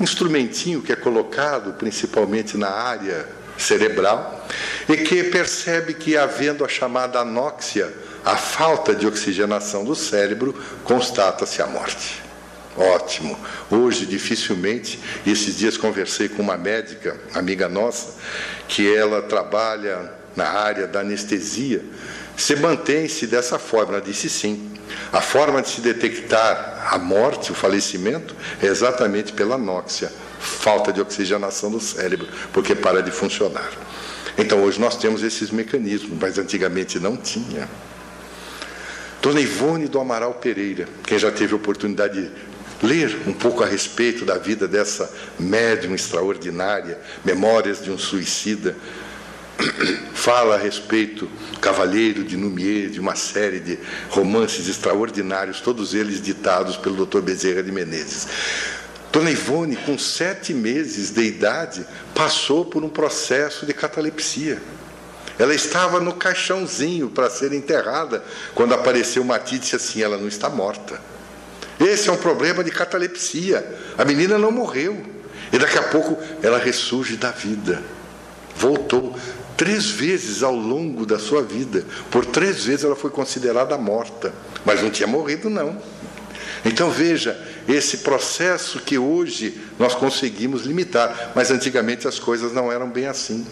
instrumentinho que é colocado principalmente na área cerebral e que percebe que, havendo a chamada anóxia, a falta de oxigenação do cérebro, constata-se a morte. Ótimo. Hoje, dificilmente, esses dias conversei com uma médica, amiga nossa, que ela trabalha na área da anestesia. Se mantém-se dessa forma? Ela disse sim. A forma de se detectar a morte, o falecimento, é exatamente pela anóxia, falta de oxigenação do cérebro, porque para de funcionar. Então, hoje nós temos esses mecanismos, mas antigamente não tinha. Dona Ivone do Amaral Pereira, quem já teve oportunidade de ler um pouco a respeito da vida dessa médium extraordinária, Memórias de um Suicida. Fala a respeito Cavaleiro de Numier, de uma série de romances extraordinários, todos eles ditados pelo Dr. Bezerra de Menezes. Dona Ivone, com sete meses de idade, passou por um processo de catalepsia. Ela estava no caixãozinho para ser enterrada quando apareceu Mati e disse assim: ela não está morta. Esse é um problema de catalepsia. A menina não morreu. E daqui a pouco ela ressurge da vida. Voltou três vezes ao longo da sua vida. Por três vezes ela foi considerada morta. Mas não tinha morrido, não. Então veja, esse processo que hoje nós conseguimos limitar, mas antigamente as coisas não eram bem assim.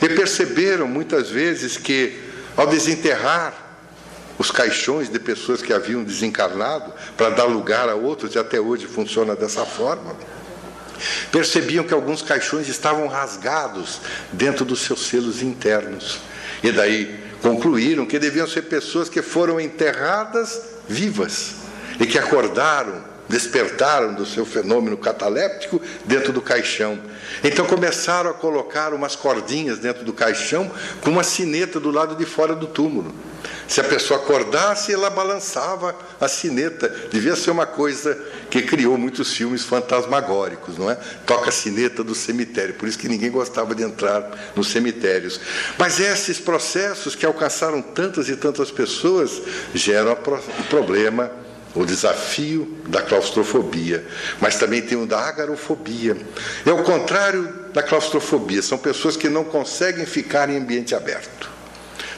E perceberam muitas vezes que, ao desenterrar os caixões de pessoas que haviam desencarnado para dar lugar a outros, e até hoje funciona dessa forma. Percebiam que alguns caixões estavam rasgados dentro dos seus selos internos. E daí concluíram que deviam ser pessoas que foram enterradas vivas. e que acordaram despertaram do seu fenômeno cataléptico dentro do caixão. Então começaram a colocar umas cordinhas dentro do caixão com uma sineta do lado de fora do túmulo. Se a pessoa acordasse, ela balançava a sineta. Devia ser uma coisa que criou muitos filmes fantasmagóricos, não é? Toca a sineta do cemitério, por isso que ninguém gostava de entrar nos cemitérios. Mas esses processos que alcançaram tantas e tantas pessoas geram um problema o desafio da claustrofobia, mas também tem o da agarofobia. É o contrário da claustrofobia, são pessoas que não conseguem ficar em ambiente aberto.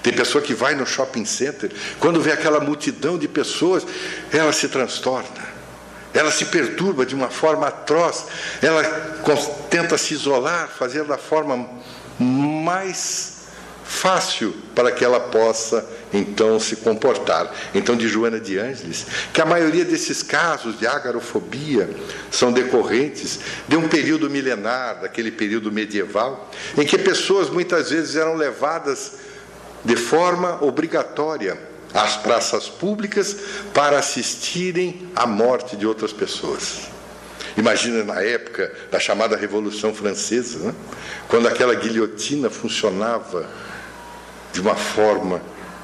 Tem pessoa que vai no shopping center, quando vê aquela multidão de pessoas, ela se transtorna, ela se perturba de uma forma atroz, ela tenta se isolar, fazer da forma mais fácil para que ela possa então se comportar. Então, de Joana de Ângeles, que a maioria desses casos de agarofobia são decorrentes de um período milenar, daquele período medieval, em que pessoas muitas vezes eram levadas de forma obrigatória às praças públicas para assistirem à morte de outras pessoas. Imagina na época da chamada Revolução Francesa, né? quando aquela guilhotina funcionava de uma forma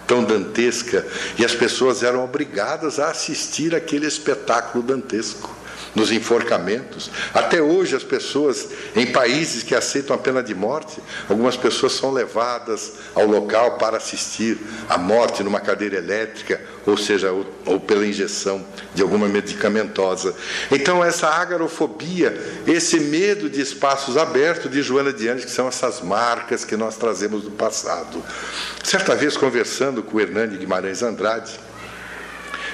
tão dantesca e as pessoas eram obrigadas a assistir aquele espetáculo dantesco nos enforcamentos. Até hoje, as pessoas, em países que aceitam a pena de morte, algumas pessoas são levadas ao local para assistir à morte numa cadeira elétrica, ou seja, ou, ou pela injeção de alguma medicamentosa. Então, essa agarofobia, esse medo de espaços abertos de Joana de Anjos, que são essas marcas que nós trazemos do passado. Certa vez, conversando com o Hernani Guimarães Andrade,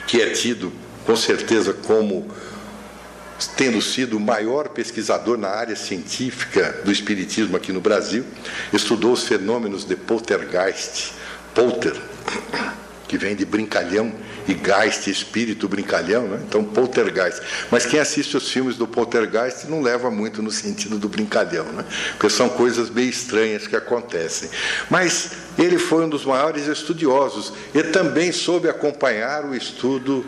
que é tido com certeza como tendo sido o maior pesquisador na área científica do espiritismo aqui no Brasil, estudou os fenômenos de poltergeist, polter, que vem de brincalhão, e geist, espírito brincalhão, né? então poltergeist. Mas quem assiste os filmes do poltergeist não leva muito no sentido do brincalhão, né? porque são coisas bem estranhas que acontecem. Mas ele foi um dos maiores estudiosos e também soube acompanhar o estudo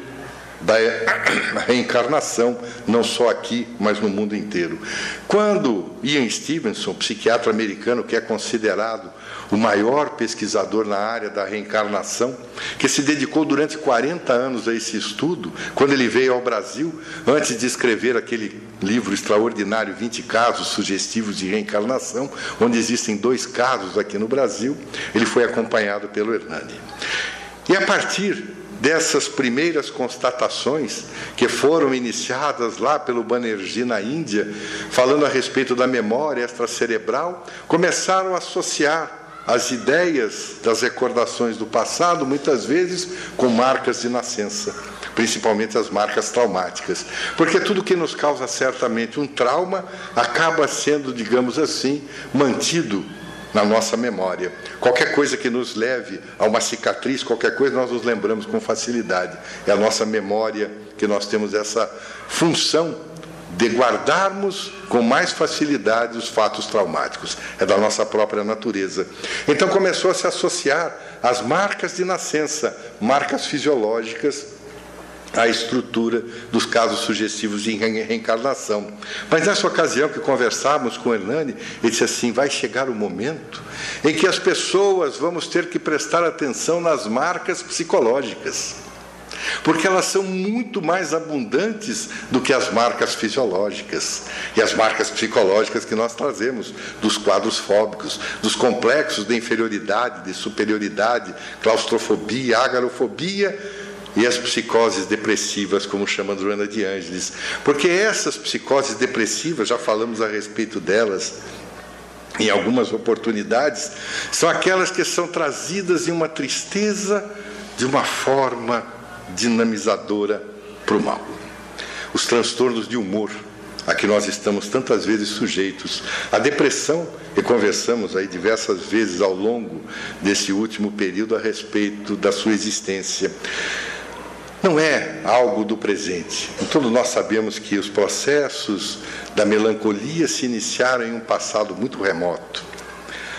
da reencarnação, não só aqui, mas no mundo inteiro. Quando Ian Stevenson, psiquiatra americano que é considerado o maior pesquisador na área da reencarnação, que se dedicou durante 40 anos a esse estudo, quando ele veio ao Brasil, antes de escrever aquele livro extraordinário, 20 casos sugestivos de reencarnação, onde existem dois casos aqui no Brasil, ele foi acompanhado pelo Hernani. E a partir dessas primeiras constatações que foram iniciadas lá pelo Banerjee na Índia, falando a respeito da memória extracerebral, começaram a associar as ideias das recordações do passado, muitas vezes com marcas de nascença, principalmente as marcas traumáticas. Porque tudo que nos causa certamente um trauma acaba sendo, digamos assim, mantido na nossa memória. Qualquer coisa que nos leve a uma cicatriz, qualquer coisa, nós nos lembramos com facilidade. É a nossa memória que nós temos essa função de guardarmos com mais facilidade os fatos traumáticos. É da nossa própria natureza. Então começou a se associar as marcas de nascença, marcas fisiológicas a estrutura dos casos sugestivos de reencarnação. Mas nessa ocasião que conversávamos com Hernani, ele disse assim: vai chegar o momento em que as pessoas vamos ter que prestar atenção nas marcas psicológicas. Porque elas são muito mais abundantes do que as marcas fisiológicas e as marcas psicológicas que nós trazemos, dos quadros fóbicos, dos complexos de inferioridade, de superioridade, claustrofobia, agarofobia e as psicoses depressivas, como chama Joana de Ângeles. Porque essas psicoses depressivas, já falamos a respeito delas em algumas oportunidades, são aquelas que são trazidas em uma tristeza de uma forma dinamizadora para o mal. Os transtornos de humor, a que nós estamos tantas vezes sujeitos. A depressão, e conversamos aí diversas vezes ao longo desse último período a respeito da sua existência não é algo do presente. Todos nós sabemos que os processos da melancolia se iniciaram em um passado muito remoto.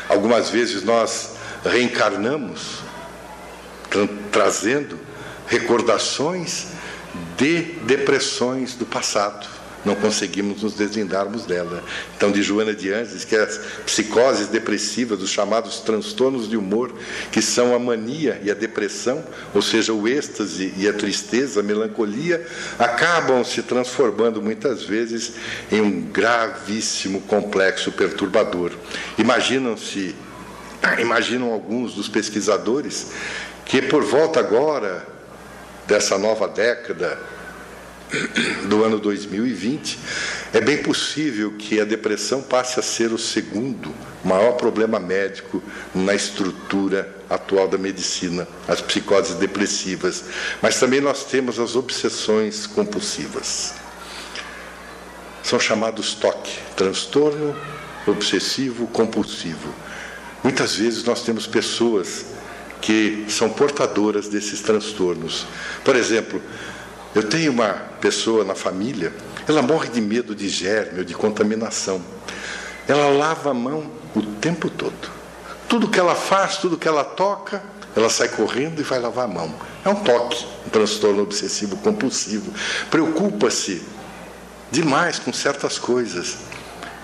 Algumas vezes nós reencarnamos, tra trazendo recordações de depressões do passado não conseguimos nos deslindarmos dela. Então, de Joana de Anjos, que as psicoses depressivas, os chamados transtornos de humor, que são a mania e a depressão, ou seja, o êxtase e a tristeza, a melancolia, acabam se transformando muitas vezes em um gravíssimo complexo perturbador. Imaginam-se, imaginam alguns dos pesquisadores que por volta agora dessa nova década, do ano 2020, é bem possível que a depressão passe a ser o segundo maior problema médico na estrutura atual da medicina, as psicoses depressivas. Mas também nós temos as obsessões compulsivas. São chamados TOC, transtorno obsessivo compulsivo. Muitas vezes nós temos pessoas que são portadoras desses transtornos. Por exemplo, eu tenho uma pessoa na família, ela morre de medo de germe ou de contaminação. Ela lava a mão o tempo todo. Tudo que ela faz, tudo que ela toca, ela sai correndo e vai lavar a mão. É um toque, um transtorno obsessivo compulsivo. Preocupa-se demais com certas coisas.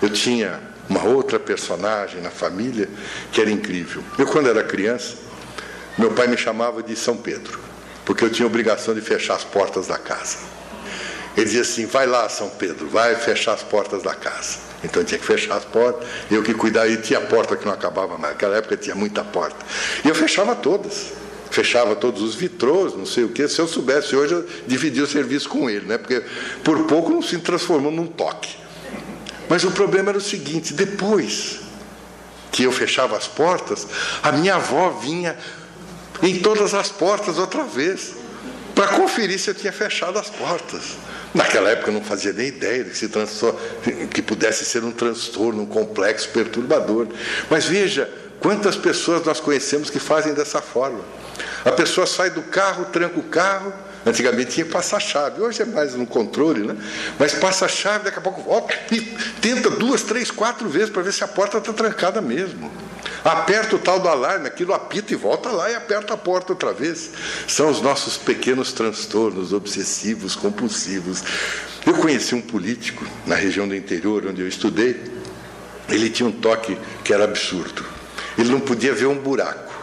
Eu tinha uma outra personagem na família que era incrível. Eu, quando era criança, meu pai me chamava de São Pedro porque eu tinha obrigação de fechar as portas da casa. Ele dizia assim: vai lá, São Pedro, vai fechar as portas da casa. Então tinha que fechar as portas, eu que cuidava, e tinha porta que não acabava mais. Naquela época tinha muita porta. E eu fechava todas. Fechava todos os vitrôs, não sei o quê. Se eu soubesse hoje, eu dividia o serviço com ele, né? porque por pouco não se transformou num toque. Mas o problema era o seguinte: depois que eu fechava as portas, a minha avó vinha em todas as portas outra vez, para conferir se eu tinha fechado as portas. Naquela época eu não fazia nem ideia de que, se que pudesse ser um transtorno, um complexo perturbador. Mas veja quantas pessoas nós conhecemos que fazem dessa forma. A pessoa sai do carro, tranca o carro, Antigamente tinha que passar a chave, hoje é mais no controle, né? Mas passa a chave, daqui a pouco volta e tenta duas, três, quatro vezes para ver se a porta está trancada mesmo. Aperta o tal do alarme, aquilo apita e volta lá e aperta a porta outra vez. São os nossos pequenos transtornos obsessivos, compulsivos. Eu conheci um político na região do interior onde eu estudei. Ele tinha um toque que era absurdo. Ele não podia ver um buraco.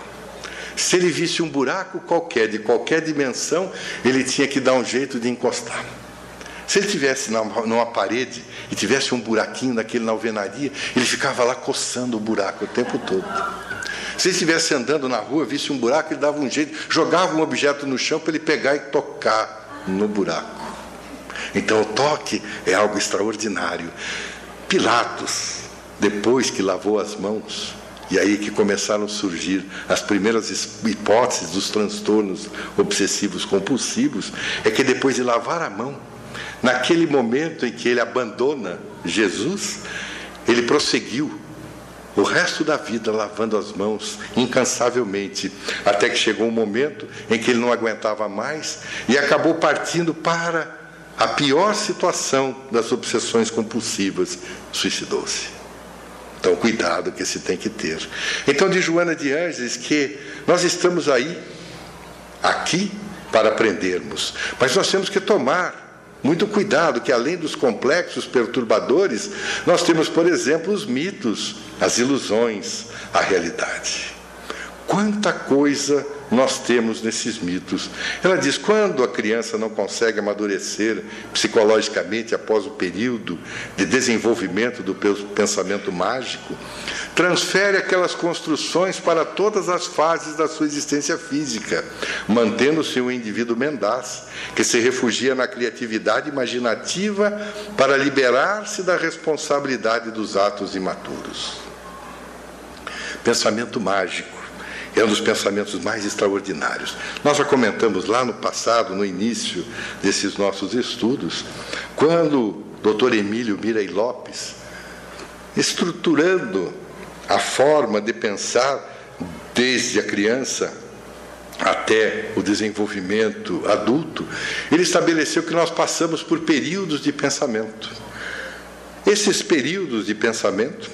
Se ele visse um buraco qualquer, de qualquer dimensão, ele tinha que dar um jeito de encostar. Se ele tivesse numa parede e tivesse um buraquinho naquele na alvenaria, ele ficava lá coçando o buraco o tempo todo. Se ele estivesse andando na rua, visse um buraco, ele dava um jeito, jogava um objeto no chão para ele pegar e tocar no buraco. Então o toque é algo extraordinário. Pilatos, depois que lavou as mãos, e aí que começaram a surgir as primeiras hipóteses dos transtornos obsessivos compulsivos, é que depois de lavar a mão, naquele momento em que ele abandona Jesus, ele prosseguiu o resto da vida lavando as mãos incansavelmente, até que chegou um momento em que ele não aguentava mais e acabou partindo para a pior situação das obsessões compulsivas, suicidou-se. Então, cuidado que se tem que ter. Então, de Joana de Ângeles, que nós estamos aí, aqui, para aprendermos, mas nós temos que tomar muito cuidado, que além dos complexos perturbadores, nós temos, por exemplo, os mitos, as ilusões, a realidade. Quanta coisa nós temos nesses mitos. Ela diz: quando a criança não consegue amadurecer psicologicamente após o período de desenvolvimento do pensamento mágico, transfere aquelas construções para todas as fases da sua existência física, mantendo-se um indivíduo mendaz, que se refugia na criatividade imaginativa para liberar-se da responsabilidade dos atos imaturos. Pensamento mágico é um dos pensamentos mais extraordinários. Nós já comentamos lá no passado, no início desses nossos estudos, quando o Dr. Emílio Mirei Lopes, estruturando a forma de pensar desde a criança até o desenvolvimento adulto, ele estabeleceu que nós passamos por períodos de pensamento. Esses períodos de pensamento,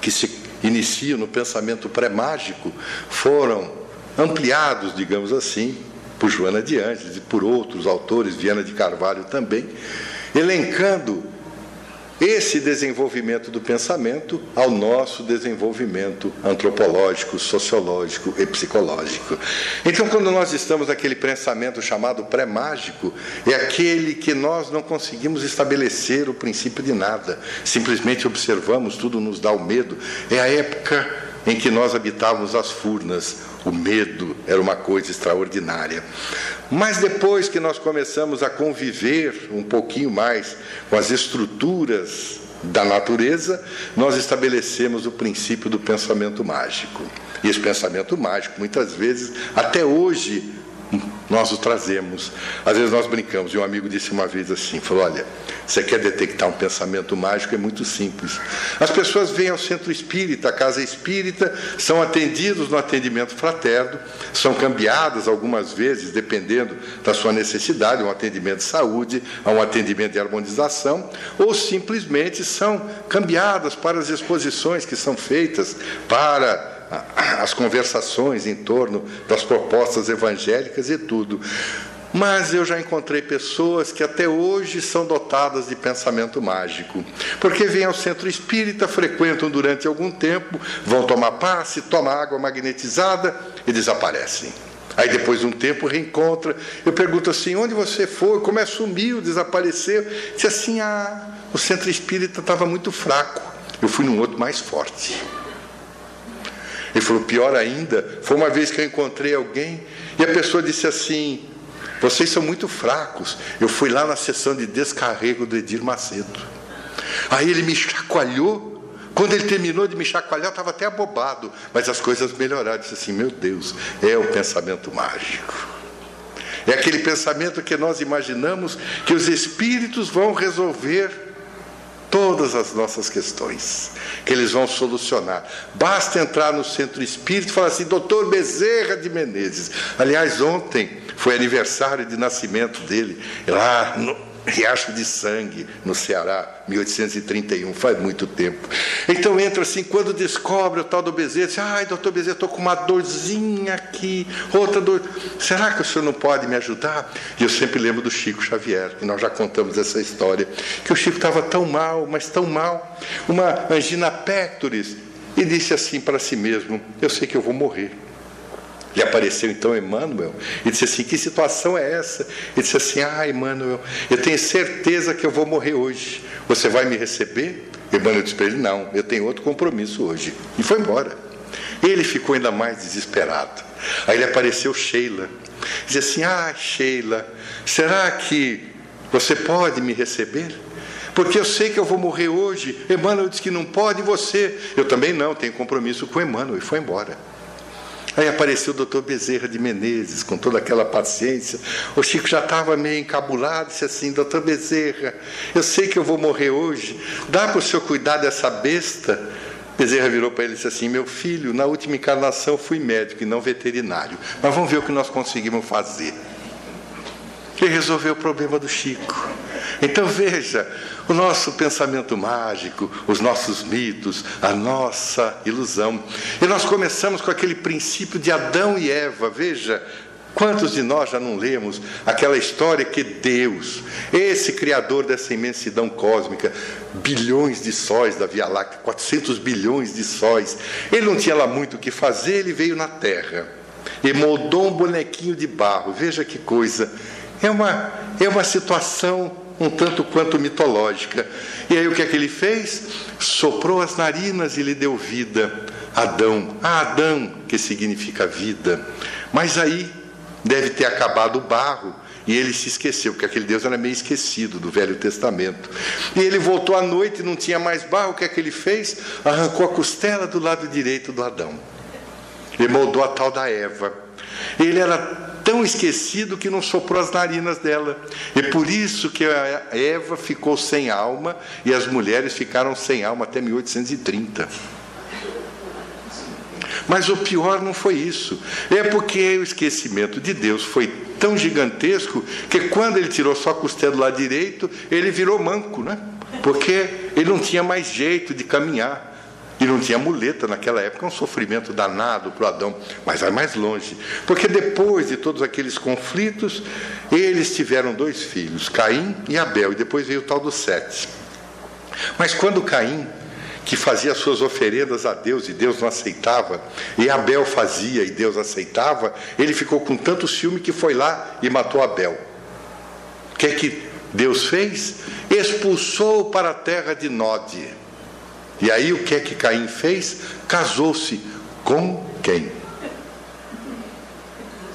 que se iniciam no pensamento pré-mágico foram ampliados, digamos assim, por Joana de Anjos e por outros autores, Viana de Carvalho também, elencando esse desenvolvimento do pensamento ao nosso desenvolvimento antropológico, sociológico e psicológico. Então, quando nós estamos naquele pensamento chamado pré-mágico, é aquele que nós não conseguimos estabelecer o princípio de nada, simplesmente observamos, tudo nos dá o medo. É a época em que nós habitávamos as furnas, o medo era uma coisa extraordinária. Mas depois que nós começamos a conviver um pouquinho mais com as estruturas da natureza, nós estabelecemos o princípio do pensamento mágico. E esse pensamento mágico, muitas vezes, até hoje, nós o trazemos. Às vezes nós brincamos, e um amigo disse uma vez assim: falou, olha, você quer detectar um pensamento mágico? É muito simples. As pessoas vêm ao centro espírita, à casa espírita, são atendidos no atendimento fraterno, são cambiadas algumas vezes, dependendo da sua necessidade, um atendimento de saúde, a um atendimento de harmonização, ou simplesmente são cambiadas para as exposições que são feitas para as conversações em torno das propostas evangélicas e tudo. Mas eu já encontrei pessoas que até hoje são dotadas de pensamento mágico, porque vêm ao centro espírita, frequentam durante algum tempo, vão tomar passe, tomam água magnetizada e desaparecem. Aí depois de um tempo reencontra. Eu pergunto assim: onde você foi? Como é sumiu, desapareceu? Diz assim: ah, o centro espírita estava muito fraco. Eu fui num outro mais forte. Ele falou: pior ainda, foi uma vez que eu encontrei alguém e a pessoa disse assim: vocês são muito fracos. Eu fui lá na sessão de descarrego do Edir Macedo. Aí ele me chacoalhou. Quando ele terminou de me chacoalhar, eu estava até abobado, mas as coisas melhoraram. Eu disse assim: meu Deus, é o pensamento mágico. É aquele pensamento que nós imaginamos que os espíritos vão resolver todas as nossas questões, que eles vão solucionar. Basta entrar no centro espírita e falar assim, doutor Bezerra de Menezes. Aliás, ontem foi aniversário de nascimento dele, lá no, Riacho de Sangue, no Ceará, 1831, faz muito tempo. Então entra assim, quando descobre o tal do Bezerra, diz, ai, doutor Bezerra, estou com uma dorzinha aqui, outra dor. Será que o senhor não pode me ajudar? E eu sempre lembro do Chico Xavier, e nós já contamos essa história, que o Chico estava tão mal, mas tão mal, uma angina pectoris, e disse assim para si mesmo, eu sei que eu vou morrer. Lhe apareceu então Emmanuel e disse assim: Que situação é essa? Ele disse assim: Ah, Emmanuel, eu tenho certeza que eu vou morrer hoje. Você vai me receber? Emmanuel disse para ele: Não, eu tenho outro compromisso hoje. E foi embora. Ele ficou ainda mais desesperado. Aí lhe apareceu Sheila. Dizia assim: Ah, Sheila, será que você pode me receber? Porque eu sei que eu vou morrer hoje. Emmanuel disse que não pode, e você? Eu também não, tenho compromisso com Emmanuel. E foi embora. Aí apareceu o doutor Bezerra de Menezes, com toda aquela paciência. O Chico já estava meio encabulado, disse assim: Doutor Bezerra, eu sei que eu vou morrer hoje, dá para o senhor cuidar dessa besta? Bezerra virou para ele e disse assim: Meu filho, na última encarnação fui médico e não veterinário, mas vamos ver o que nós conseguimos fazer. Ele resolveu o problema do Chico. Então veja, o nosso pensamento mágico, os nossos mitos, a nossa ilusão. E nós começamos com aquele princípio de Adão e Eva. Veja, Quantos de nós já não lemos aquela história que Deus, esse Criador dessa imensidão cósmica, bilhões de sóis da Via Láctea, 400 bilhões de sóis, ele não tinha lá muito o que fazer, ele veio na Terra e moldou um bonequinho de barro. Veja que coisa. É uma, é uma situação um tanto quanto mitológica. E aí o que é que ele fez? Soprou as narinas e lhe deu vida. Adão, ah, Adão, que significa vida. Mas aí deve ter acabado o barro e ele se esqueceu, porque aquele Deus era meio esquecido do Velho Testamento. E ele voltou à noite, não tinha mais barro, o que é que ele fez? Arrancou a costela do lado direito do Adão. Ele moldou a tal da Eva. Ele era tão esquecido que não soprou as narinas dela. E por isso que a Eva ficou sem alma e as mulheres ficaram sem alma até 1830. Mas o pior não foi isso. É porque o esquecimento de Deus foi tão gigantesco que quando ele tirou só a costela do lado direito, ele virou manco, né? Porque ele não tinha mais jeito de caminhar. E não tinha muleta naquela época, um sofrimento danado para o Adão, mas vai mais longe. Porque depois de todos aqueles conflitos, eles tiveram dois filhos, Caim e Abel, e depois veio o tal do Sete. Mas quando Caim, que fazia suas oferendas a Deus e Deus não aceitava, e Abel fazia e Deus aceitava, ele ficou com tanto ciúme que foi lá e matou Abel. O que é que Deus fez? Expulsou para a terra de Nod e aí o que é que Caim fez? Casou-se com quem?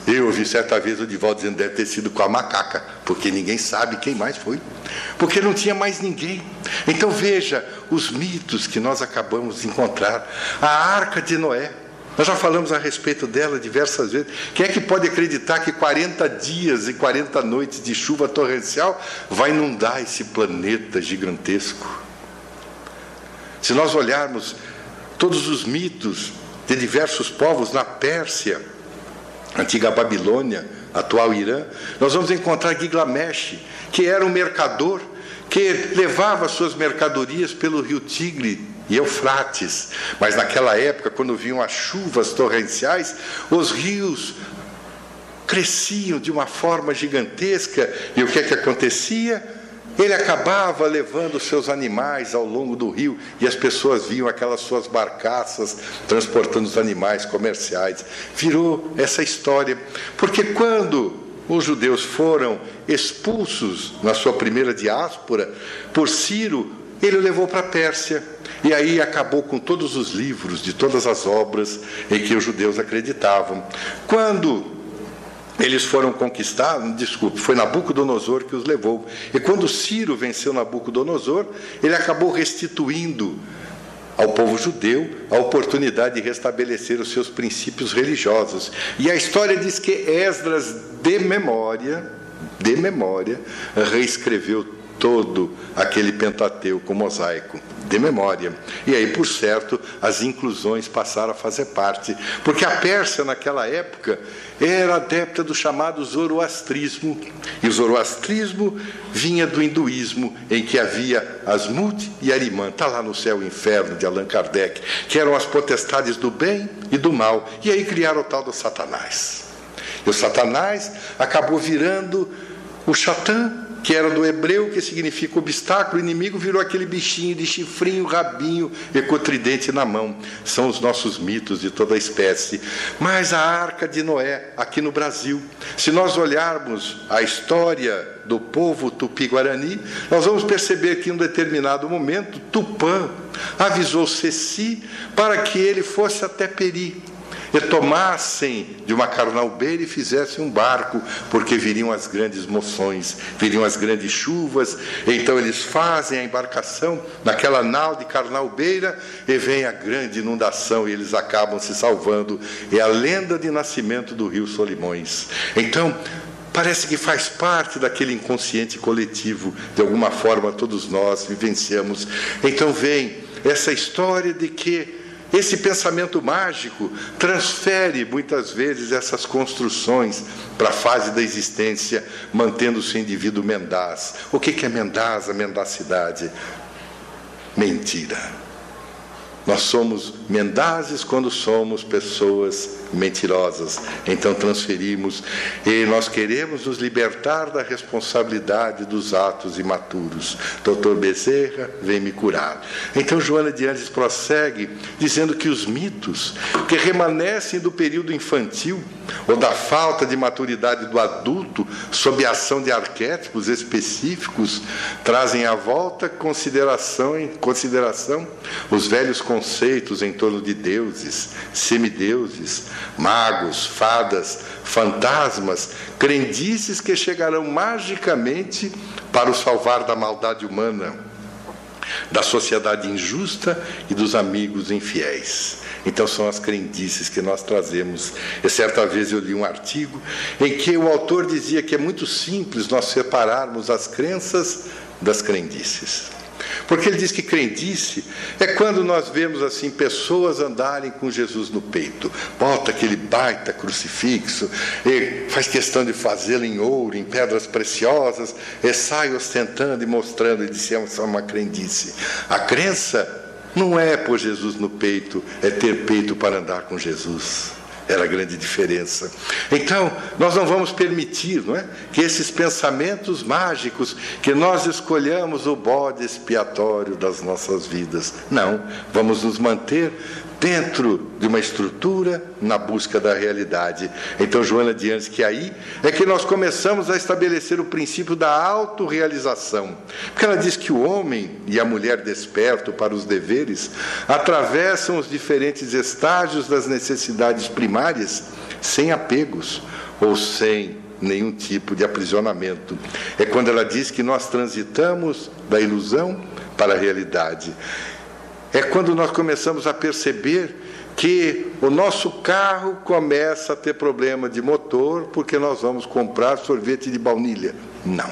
Eu ouvi certa vez o Divaldo dizendo deve ter sido com a macaca, porque ninguém sabe quem mais foi. Porque não tinha mais ninguém. Então veja os mitos que nós acabamos de encontrar. A arca de Noé. Nós já falamos a respeito dela diversas vezes. Quem é que pode acreditar que 40 dias e 40 noites de chuva torrencial vai inundar esse planeta gigantesco? Se nós olharmos todos os mitos de diversos povos na Pérsia, antiga Babilônia, atual Irã, nós vamos encontrar Gilgamesh, que era um mercador que levava suas mercadorias pelo rio Tigre e Eufrates. Mas naquela época, quando vinham as chuvas torrenciais, os rios cresciam de uma forma gigantesca. E o que é que acontecia? Ele acabava levando seus animais ao longo do rio e as pessoas viam aquelas suas barcaças transportando os animais comerciais. Virou essa história. Porque quando os judeus foram expulsos na sua primeira diáspora por Ciro, ele o levou para a Pérsia. E aí acabou com todos os livros de todas as obras em que os judeus acreditavam. Quando eles foram conquistados, desculpe, foi Nabucodonosor que os levou. E quando Ciro venceu Nabucodonosor, ele acabou restituindo ao povo judeu a oportunidade de restabelecer os seus princípios religiosos. E a história diz que Esdras, de memória, de memória, reescreveu todo aquele Pentateuco mosaico de memória. E aí, por certo, as inclusões passaram a fazer parte, porque a Pérsia naquela época era adepta do chamado zoroastrismo, e o zoroastrismo vinha do hinduísmo, em que havia Asmut e Arimã, está lá no céu e inferno de Allan Kardec, que eram as potestades do bem e do mal, e aí criaram o tal do Satanás. E o Satanás acabou virando o Satã, que era do hebreu, que significa obstáculo, o inimigo virou aquele bichinho de chifrinho, rabinho e com tridente na mão. São os nossos mitos de toda a espécie. Mas a arca de Noé, aqui no Brasil, se nós olharmos a história do povo tupi-guarani, nós vamos perceber que em um determinado momento Tupã avisou Ceci para que ele fosse até Peri e tomassem de uma carnalbeira e fizessem um barco, porque viriam as grandes moções, viriam as grandes chuvas, então eles fazem a embarcação naquela nau de carnalbeira e vem a grande inundação e eles acabam se salvando. É a lenda de nascimento do rio Solimões. Então, parece que faz parte daquele inconsciente coletivo, de alguma forma todos nós vivenciamos. Então vem essa história de que esse pensamento mágico transfere muitas vezes essas construções para a fase da existência, mantendo-se o indivíduo mendaz. O que é mendaz, a mendacidade? Mentira. Nós somos mendazes quando somos pessoas mentirosas. Então transferimos e nós queremos nos libertar da responsabilidade dos atos imaturos. Doutor Bezerra vem me curar. Então Joana de Andes prossegue dizendo que os mitos que remanescem do período infantil ou da falta de maturidade do adulto sob a ação de arquétipos específicos trazem à volta consideração em consideração os velhos conceitos em torno de deuses, semideuses, magos, fadas, fantasmas, crendices que chegarão magicamente para o salvar da maldade humana, da sociedade injusta e dos amigos infiéis. Então são as crendices que nós trazemos. E certa vez eu li um artigo em que o autor dizia que é muito simples nós separarmos as crenças das crendices. Porque ele diz que crendice é quando nós vemos assim pessoas andarem com Jesus no peito, bota aquele baita crucifixo, e faz questão de fazê-lo em ouro, em pedras preciosas, e sai ostentando e mostrando, e disse, é uma crendice. A crença Não é pôr Jesus no peito, é ter peito para andar com Jesus. Era a grande diferença. Então, nós não vamos permitir não é, que esses pensamentos mágicos, que nós escolhamos o bode expiatório das nossas vidas. Não, vamos nos manter dentro de uma estrutura na busca da realidade. Então, Joana diz que aí é que nós começamos a estabelecer o princípio da autorrealização. Porque ela diz que o homem e a mulher desperto para os deveres atravessam os diferentes estágios das necessidades primárias sem apegos ou sem nenhum tipo de aprisionamento. É quando ela diz que nós transitamos da ilusão para a realidade é quando nós começamos a perceber que o nosso carro começa a ter problema de motor porque nós vamos comprar sorvete de baunilha. Não.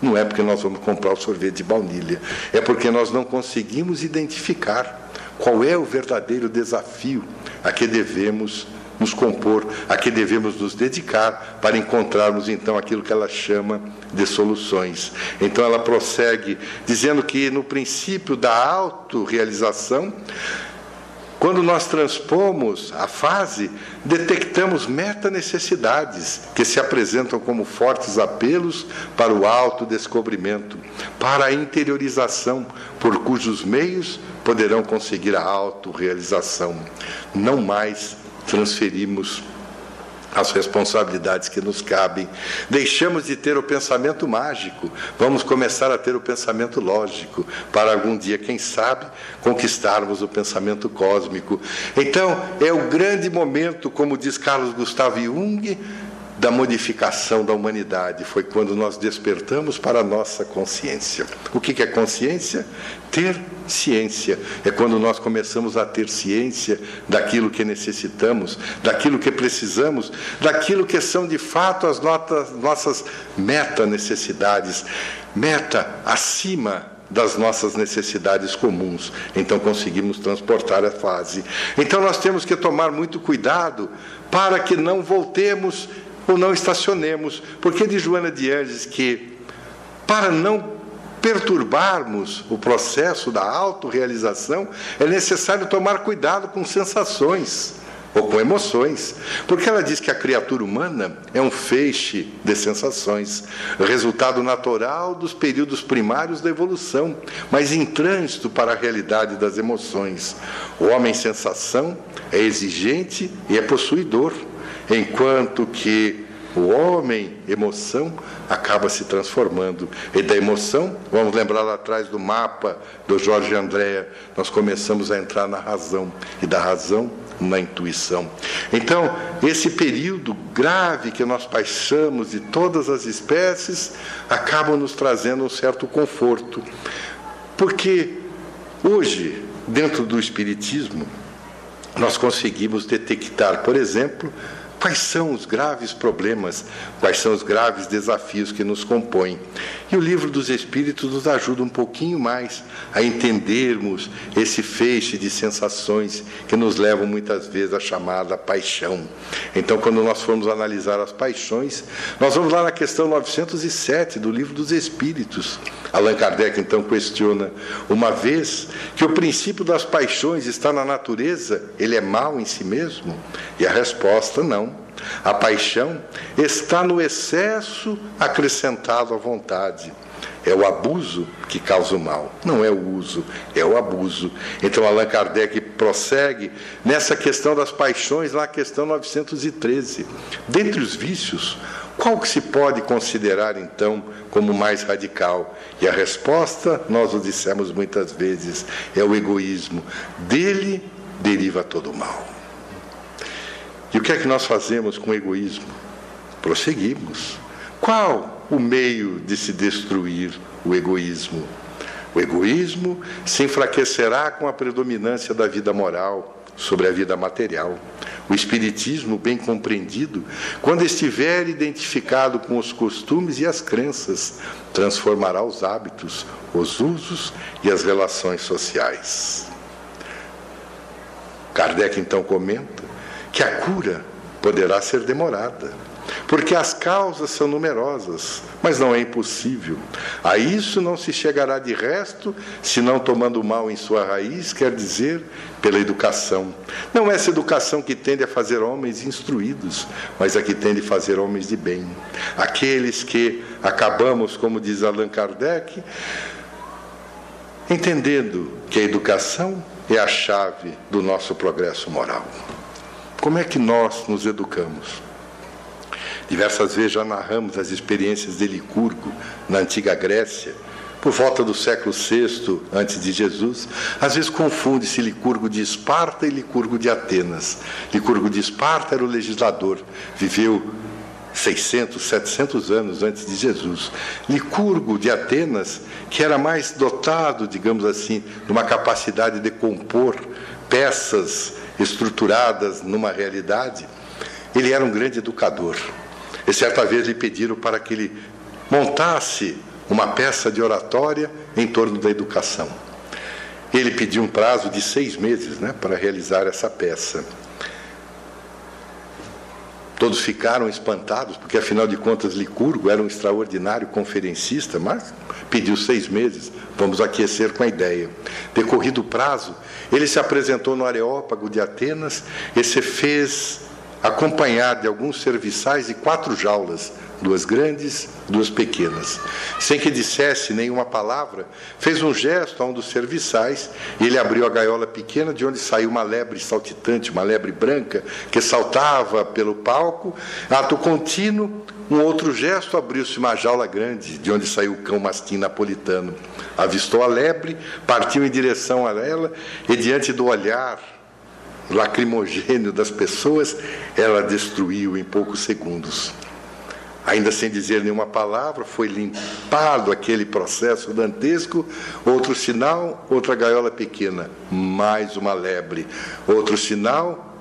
Não é porque nós vamos comprar o sorvete de baunilha, é porque nós não conseguimos identificar qual é o verdadeiro desafio a que devemos nos compor, a que devemos nos dedicar para encontrarmos então aquilo que ela chama de soluções. Então ela prossegue dizendo que no princípio da autorrealização, quando nós transpomos a fase, detectamos meta-necessidades que se apresentam como fortes apelos para o autodescobrimento, para a interiorização, por cujos meios poderão conseguir a autorrealização. Não mais transferimos as responsabilidades que nos cabem. Deixamos de ter o pensamento mágico, vamos começar a ter o pensamento lógico, para algum dia, quem sabe, conquistarmos o pensamento cósmico. Então, é o grande momento, como diz Carlos Gustavo Jung, da modificação da humanidade. Foi quando nós despertamos para a nossa consciência. O que é consciência? Ter ciência. É quando nós começamos a ter ciência daquilo que necessitamos, daquilo que precisamos, daquilo que são de fato as nossas meta-necessidades. Meta acima das nossas necessidades comuns. Então conseguimos transportar a fase. Então nós temos que tomar muito cuidado para que não voltemos ou não estacionemos. Porque de Joana de Anges que, para não perturbarmos o processo da autorrealização, é necessário tomar cuidado com sensações ou com emoções, porque ela diz que a criatura humana é um feixe de sensações, resultado natural dos períodos primários da evolução, mas em trânsito para a realidade das emoções. O homem sensação é exigente e é possuidor enquanto que o homem, emoção, acaba se transformando. E da emoção, vamos lembrar lá atrás do mapa do Jorge Andréa, nós começamos a entrar na razão, e da razão na intuição. Então, esse período grave que nós passamos de todas as espécies acaba nos trazendo um certo conforto. Porque hoje, dentro do Espiritismo, nós conseguimos detectar, por exemplo, Quais são os graves problemas, quais são os graves desafios que nos compõem? E o livro dos Espíritos nos ajuda um pouquinho mais a entendermos esse feixe de sensações que nos levam muitas vezes à chamada paixão. Então, quando nós formos analisar as paixões, nós vamos lá na questão 907 do livro dos Espíritos. Allan Kardec então questiona: uma vez que o princípio das paixões está na natureza, ele é mau em si mesmo? E a resposta não. A paixão está no excesso acrescentado à vontade. É o abuso que causa o mal, não é o uso, é o abuso. Então Allan Kardec prossegue nessa questão das paixões, na questão 913. Dentre os vícios, qual que se pode considerar então como mais radical? E a resposta, nós o dissemos muitas vezes, é o egoísmo. Dele deriva todo o mal. E o que é que nós fazemos com o egoísmo? Prosseguimos. Qual o meio de se destruir o egoísmo? O egoísmo se enfraquecerá com a predominância da vida moral sobre a vida material. O Espiritismo, bem compreendido, quando estiver identificado com os costumes e as crenças, transformará os hábitos, os usos e as relações sociais. Kardec então comenta que a cura poderá ser demorada, porque as causas são numerosas, mas não é impossível. A isso não se chegará de resto, se não tomando o mal em sua raiz, quer dizer, pela educação. Não essa educação que tende a fazer homens instruídos, mas a que tende a fazer homens de bem. Aqueles que acabamos, como diz Allan Kardec, entendendo que a educação é a chave do nosso progresso moral. Como é que nós nos educamos? Diversas vezes já narramos as experiências de Licurgo na antiga Grécia, por volta do século VI antes de Jesus. Às vezes confunde-se Licurgo de Esparta e Licurgo de Atenas. Licurgo de Esparta era o legislador, viveu 600, 700 anos antes de Jesus. Licurgo de Atenas, que era mais dotado, digamos assim, de uma capacidade de compor peças estruturadas numa realidade, ele era um grande educador. E certa vez lhe pediram para que ele montasse uma peça de oratória em torno da educação. Ele pediu um prazo de seis meses né, para realizar essa peça. Todos ficaram espantados, porque afinal de contas Licurgo era um extraordinário conferencista, mas pediu seis meses, vamos aquecer com a ideia. Decorrido o prazo, ele se apresentou no Areópago de Atenas e se fez acompanhar de alguns serviçais e quatro jaulas, duas grandes, duas pequenas. Sem que dissesse nenhuma palavra, fez um gesto a um dos serviçais e ele abriu a gaiola pequena de onde saiu uma lebre saltitante, uma lebre branca, que saltava pelo palco. Ato contínuo, um outro gesto abriu-se uma jaula grande, de onde saiu o cão mastim napolitano. Avistou a lebre, partiu em direção a ela e, diante do olhar lacrimogênio das pessoas, ela destruiu em poucos segundos. Ainda sem dizer nenhuma palavra, foi limpado aquele processo dantesco. Outro sinal, outra gaiola pequena, mais uma lebre. Outro sinal,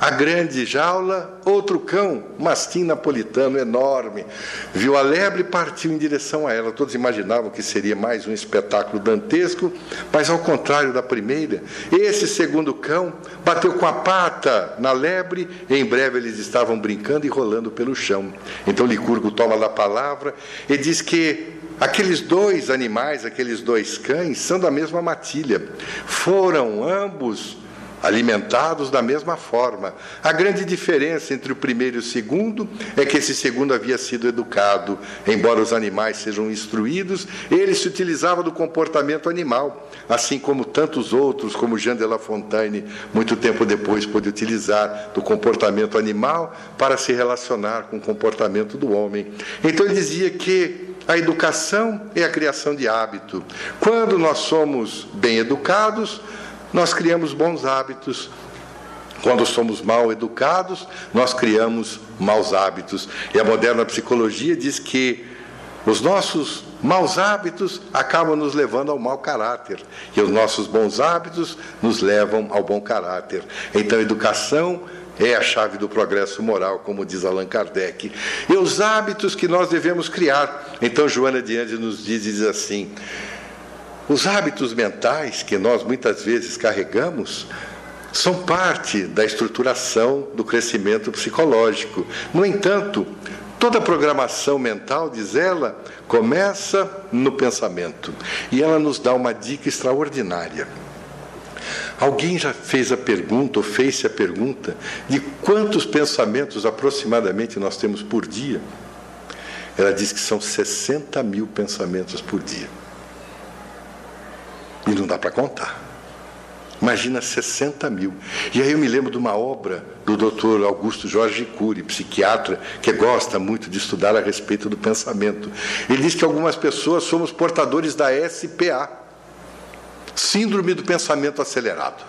a grande jaula, outro cão, mastim napolitano enorme. Viu a lebre e partiu em direção a ela. Todos imaginavam que seria mais um espetáculo dantesco, mas ao contrário da primeira, esse segundo cão bateu com a pata na lebre e em breve eles estavam brincando e rolando pelo chão. Então Licurgo toma a palavra e diz que Aqueles dois animais, aqueles dois cães, são da mesma matilha. Foram ambos alimentados da mesma forma. A grande diferença entre o primeiro e o segundo é que esse segundo havia sido educado, embora os animais sejam instruídos, ele se utilizava do comportamento animal, assim como tantos outros, como Jean de La Fontaine, muito tempo depois pôde utilizar do comportamento animal para se relacionar com o comportamento do homem. Então ele dizia que a educação é a criação de hábito. Quando nós somos bem educados, nós criamos bons hábitos. Quando somos mal educados, nós criamos maus hábitos. E a moderna psicologia diz que os nossos maus hábitos acabam nos levando ao mau caráter, e os nossos bons hábitos nos levam ao bom caráter. Então, educação é a chave do progresso moral, como diz Allan Kardec. E os hábitos que nós devemos criar. Então, Joana de Andes nos diz, diz assim: os hábitos mentais que nós muitas vezes carregamos são parte da estruturação do crescimento psicológico. No entanto, toda programação mental, diz ela, começa no pensamento. E ela nos dá uma dica extraordinária. Alguém já fez a pergunta, ou fez-se a pergunta, de quantos pensamentos aproximadamente nós temos por dia? Ela diz que são 60 mil pensamentos por dia. E não dá para contar. Imagina 60 mil. E aí eu me lembro de uma obra do doutor Augusto Jorge Cury, psiquiatra, que gosta muito de estudar a respeito do pensamento. Ele diz que algumas pessoas somos portadores da SPA, Síndrome do Pensamento Acelerado.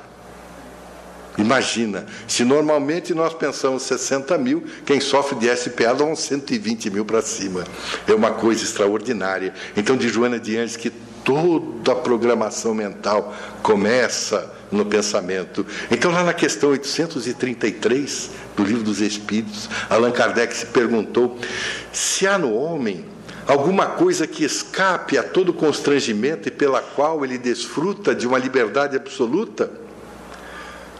Imagina, se normalmente nós pensamos 60 mil, quem sofre de SPA dá uns 120 mil para cima. É uma coisa extraordinária. Então, de Joana de Anjos, que toda a programação mental começa no pensamento. Então, lá na questão 833 do Livro dos Espíritos, Allan Kardec se perguntou se há no homem alguma coisa que escape a todo constrangimento e pela qual ele desfruta de uma liberdade absoluta.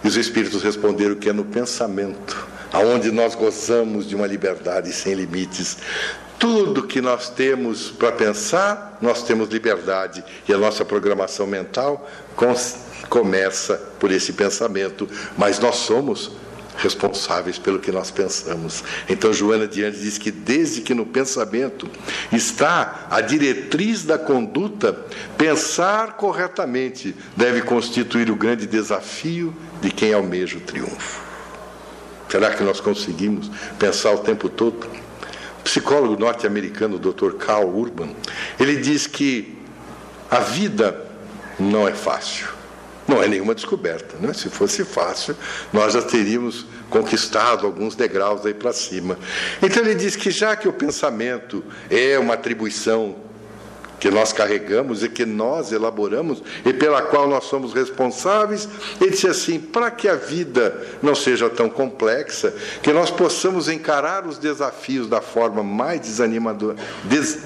E os Espíritos responderam que é no pensamento aonde nós gozamos de uma liberdade sem limites. Tudo que nós temos para pensar, nós temos liberdade. E a nossa programação mental começa por esse pensamento. Mas nós somos responsáveis pelo que nós pensamos. Então, Joana Diante diz que desde que no pensamento está a diretriz da conduta, pensar corretamente deve constituir o grande desafio de quem almeja o triunfo. Será que nós conseguimos pensar o tempo todo? Psicólogo norte-americano, Dr. Carl Urban, ele diz que a vida não é fácil. Não é nenhuma descoberta. Né? Se fosse fácil, nós já teríamos conquistado alguns degraus aí para cima. Então ele diz que já que o pensamento é uma atribuição que nós carregamos e que nós elaboramos e pela qual nós somos responsáveis. Ele disse assim: para que a vida não seja tão complexa, que nós possamos encarar os desafios da forma mais desanimadora, des,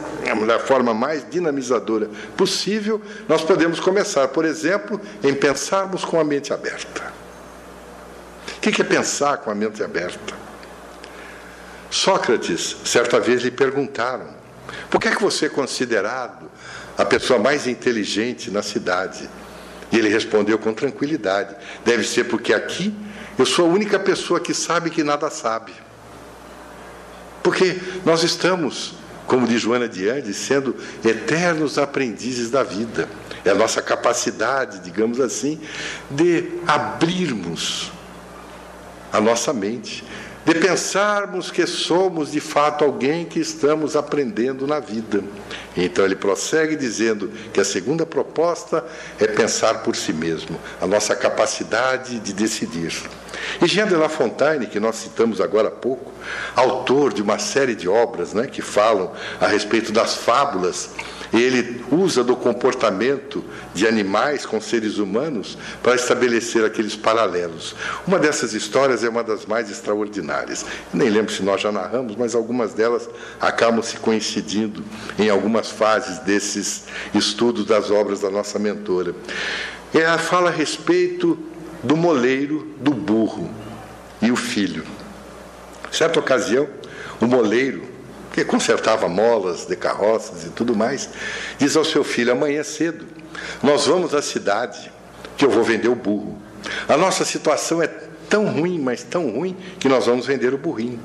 da forma mais dinamizadora possível, nós podemos começar, por exemplo, em pensarmos com a mente aberta. O que é pensar com a mente aberta? Sócrates, certa vez, lhe perguntaram: por que é que você é considerado a pessoa mais inteligente na cidade? E ele respondeu com tranquilidade: Deve ser porque aqui eu sou a única pessoa que sabe que nada sabe. Porque nós estamos, como diz Joana de Andes, sendo eternos aprendizes da vida. É a nossa capacidade, digamos assim, de abrirmos a nossa mente de pensarmos que somos de fato alguém que estamos aprendendo na vida. Então ele prossegue dizendo que a segunda proposta é pensar por si mesmo, a nossa capacidade de decidir. E Jean de La Fontaine, que nós citamos agora há pouco, autor de uma série de obras né, que falam a respeito das fábulas ele usa do comportamento de animais com seres humanos para estabelecer aqueles paralelos. Uma dessas histórias é uma das mais extraordinárias. Nem lembro se nós já narramos, mas algumas delas acabam se coincidindo em algumas fases desses estudos das obras da nossa mentora. Ela fala a respeito do moleiro, do burro e o filho. Certa ocasião, o moleiro que consertava molas de carroças e tudo mais, diz ao seu filho: amanhã cedo, nós vamos à cidade, que eu vou vender o burro. A nossa situação é tão ruim, mas tão ruim, que nós vamos vender o burrinho.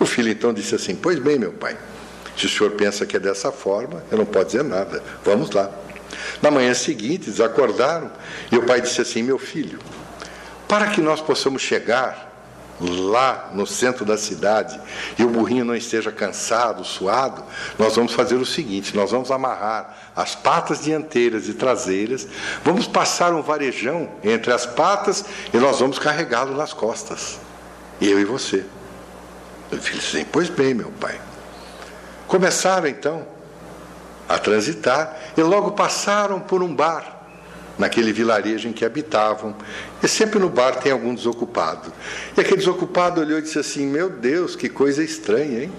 O filho então disse assim: Pois bem, meu pai, se o senhor pensa que é dessa forma, eu não posso dizer nada, vamos lá. Na manhã seguinte, eles acordaram e o pai disse assim: Meu filho, para que nós possamos chegar lá no centro da cidade e o burrinho não esteja cansado, suado, nós vamos fazer o seguinte: nós vamos amarrar as patas dianteiras e traseiras, vamos passar um varejão entre as patas e nós vamos carregá-lo nas costas. Eu e você. Eu filho assim, pois bem, meu pai. Começaram então a transitar e logo passaram por um bar naquele vilarejo em que habitavam. E sempre no bar tem algum desocupado. E aquele desocupado olhou e disse assim: Meu Deus, que coisa estranha, hein?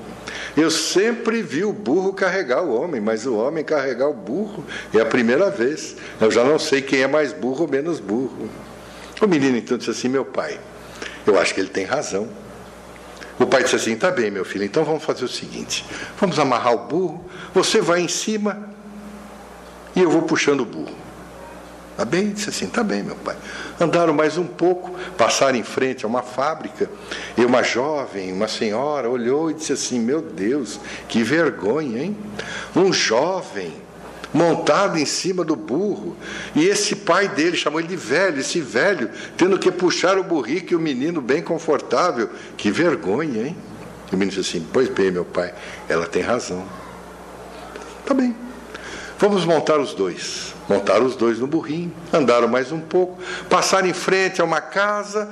Eu sempre vi o burro carregar o homem, mas o homem carregar o burro é a primeira vez. Eu já não sei quem é mais burro ou menos burro. O menino então disse assim: Meu pai, eu acho que ele tem razão. O pai disse assim: Tá bem, meu filho, então vamos fazer o seguinte: vamos amarrar o burro, você vai em cima e eu vou puxando o burro. Tá bem? Disse assim, tá bem, meu pai. Andaram mais um pouco, passaram em frente a uma fábrica, e uma jovem, uma senhora, olhou e disse assim, meu Deus, que vergonha, hein? Um jovem montado em cima do burro, e esse pai dele chamou ele de velho, esse velho, tendo que puxar o burrico e o menino bem confortável. Que vergonha, hein? E o menino disse assim, pois bem, meu pai, ela tem razão. Tá bem. Vamos montar os dois. Montaram os dois no burrinho, andaram mais um pouco, passaram em frente a uma casa,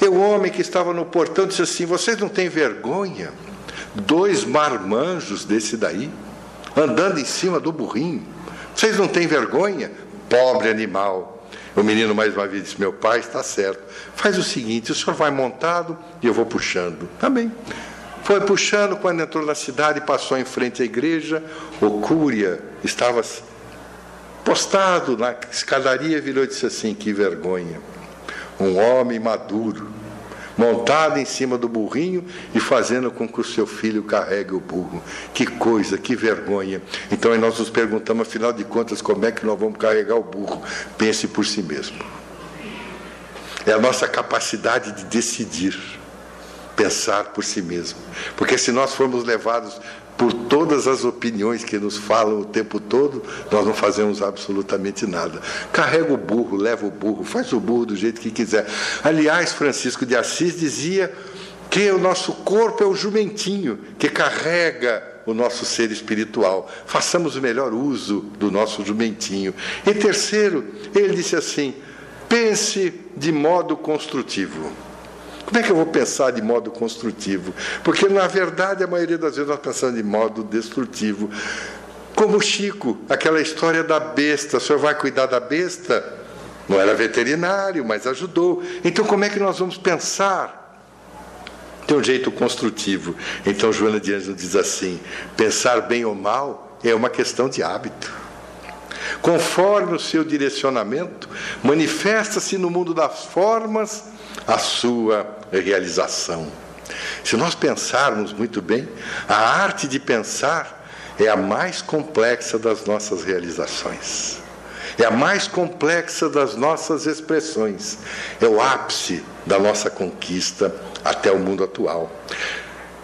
e o homem que estava no portão disse assim: Vocês não têm vergonha? Dois marmanjos desse daí, andando em cima do burrinho. Vocês não têm vergonha? Pobre animal. O menino mais uma vez disse: Meu pai está certo. Faz o seguinte: o senhor vai montado e eu vou puxando. Tá. Foi puxando, quando entrou na cidade, passou em frente à igreja, o cúria estava postado na escadaria, virou e disse assim: Que vergonha. Um homem maduro, montada em cima do burrinho e fazendo com que o seu filho carregue o burro. Que coisa, que vergonha. Então nós nos perguntamos, afinal de contas, como é que nós vamos carregar o burro? Pense por si mesmo. É a nossa capacidade de decidir, pensar por si mesmo. Porque se nós formos levados por todas as opiniões que nos falam o tempo todo, nós não fazemos absolutamente nada. Carrega o burro, leva o burro, faz o burro do jeito que quiser. Aliás, Francisco de Assis dizia que o nosso corpo é o jumentinho que carrega o nosso ser espiritual. Façamos o melhor uso do nosso jumentinho. E terceiro, ele disse assim: pense de modo construtivo. Como é que eu vou pensar de modo construtivo? Porque, na verdade, a maioria das vezes nós pensamos de modo destrutivo. Como Chico, aquela história da besta. O senhor vai cuidar da besta? Não era veterinário, mas ajudou. Então, como é que nós vamos pensar? Tem um jeito construtivo. Então, Joana de Ângelo diz assim: pensar bem ou mal é uma questão de hábito. Conforme o seu direcionamento, manifesta-se no mundo das formas a sua realização. Se nós pensarmos muito bem, a arte de pensar é a mais complexa das nossas realizações. É a mais complexa das nossas expressões. É o ápice da nossa conquista até o mundo atual.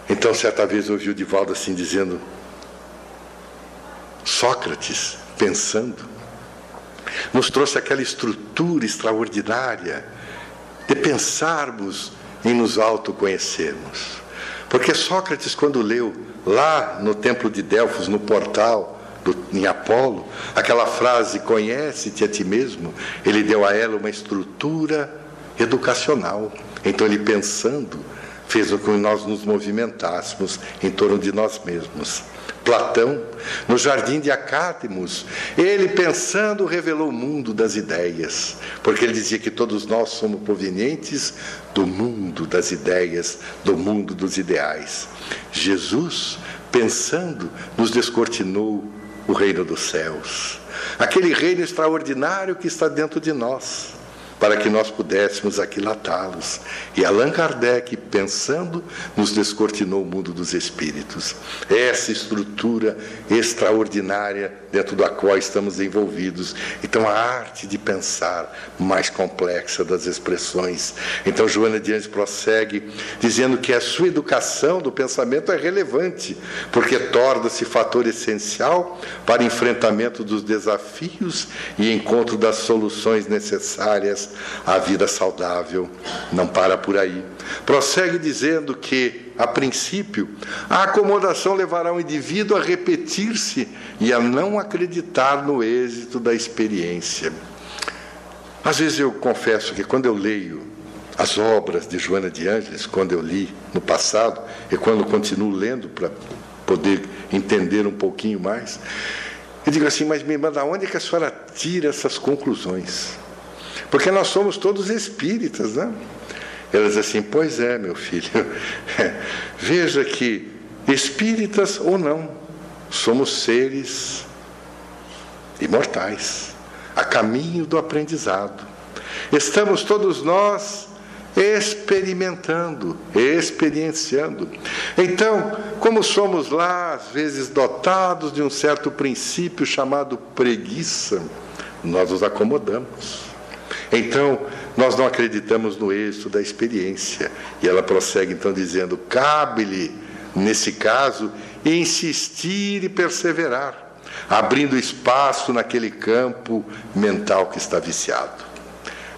Então, certa vez ouvi o Divaldo assim dizendo: Sócrates, pensando, nos trouxe aquela estrutura extraordinária de pensarmos em nos autoconhecermos. Porque Sócrates, quando leu lá no templo de Delfos, no portal do, em Apolo, aquela frase, conhece-te a ti mesmo, ele deu a ela uma estrutura educacional. Então, ele pensando, fez com que nós nos movimentássemos em torno de nós mesmos. Platão, no jardim de Acátimos, ele pensando revelou o mundo das ideias, porque ele dizia que todos nós somos provenientes do mundo das ideias, do mundo dos ideais. Jesus, pensando, nos descortinou o reino dos céus, aquele reino extraordinário que está dentro de nós para que nós pudéssemos aquilatá-los. E Allan Kardec, pensando, nos descortinou o mundo dos espíritos. Essa estrutura extraordinária dentro da qual estamos envolvidos. Então, a arte de pensar mais complexa das expressões. Então, Joana Diante prossegue dizendo que a sua educação do pensamento é relevante, porque torna-se fator essencial para enfrentamento dos desafios e encontro das soluções necessárias a vida saudável não para por aí. Prossegue dizendo que, a princípio, a acomodação levará o indivíduo a repetir-se e a não acreditar no êxito da experiência. Às vezes eu confesso que quando eu leio as obras de Joana de Ângeles, quando eu li no passado e quando continuo lendo para poder entender um pouquinho mais, eu digo assim, mas me irmã, da onde é que a senhora tira essas conclusões? Porque nós somos todos espíritas, né? Ela diz assim: Pois é, meu filho, veja que espíritas ou não, somos seres imortais, a caminho do aprendizado. Estamos todos nós experimentando, experienciando. Então, como somos lá, às vezes dotados de um certo princípio chamado preguiça, nós nos acomodamos. Então, nós não acreditamos no êxito da experiência. E ela prossegue então dizendo: cabe-lhe, nesse caso, insistir e perseverar, abrindo espaço naquele campo mental que está viciado.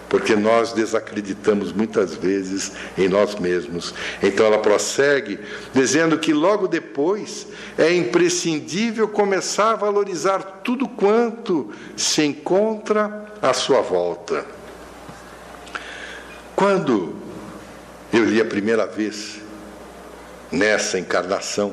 Porque nós desacreditamos muitas vezes em nós mesmos. Então ela prossegue dizendo que logo depois é imprescindível começar a valorizar tudo quanto se encontra à sua volta quando eu li a primeira vez nessa encarnação,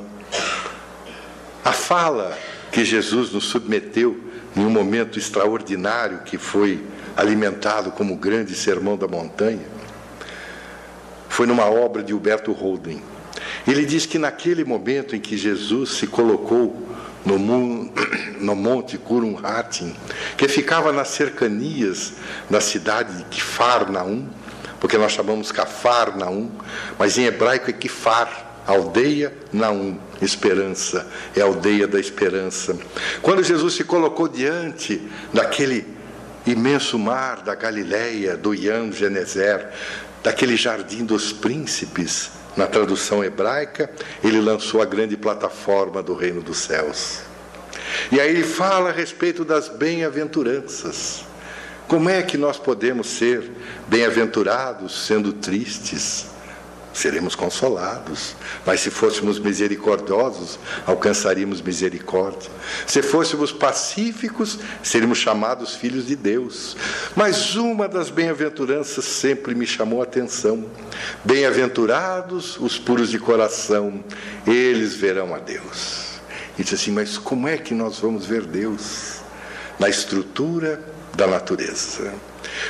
a fala que Jesus nos submeteu em um momento extraordinário que foi alimentado como grande sermão da montanha, foi numa obra de Huberto Holden. Ele diz que naquele momento em que Jesus se colocou no, no monte Kurumhatin, que ficava nas cercanias da cidade de Kfarnaum, porque nós chamamos Cafar Naum, mas em hebraico é Kifar, aldeia Naum, esperança, é a aldeia da esperança. Quando Jesus se colocou diante daquele imenso mar da Galileia, do Iam Genezer, daquele jardim dos príncipes, na tradução hebraica, ele lançou a grande plataforma do reino dos céus. E aí ele fala a respeito das bem-aventuranças. Como é que nós podemos ser bem-aventurados sendo tristes? seremos consolados. Mas se fôssemos misericordiosos, alcançaríamos misericórdia. Se fôssemos pacíficos, seríamos chamados filhos de Deus. Mas uma das bem-aventuranças sempre me chamou a atenção: Bem-aventurados os puros de coração, eles verão a Deus. E disse assim: Mas como é que nós vamos ver Deus? Na estrutura da natureza.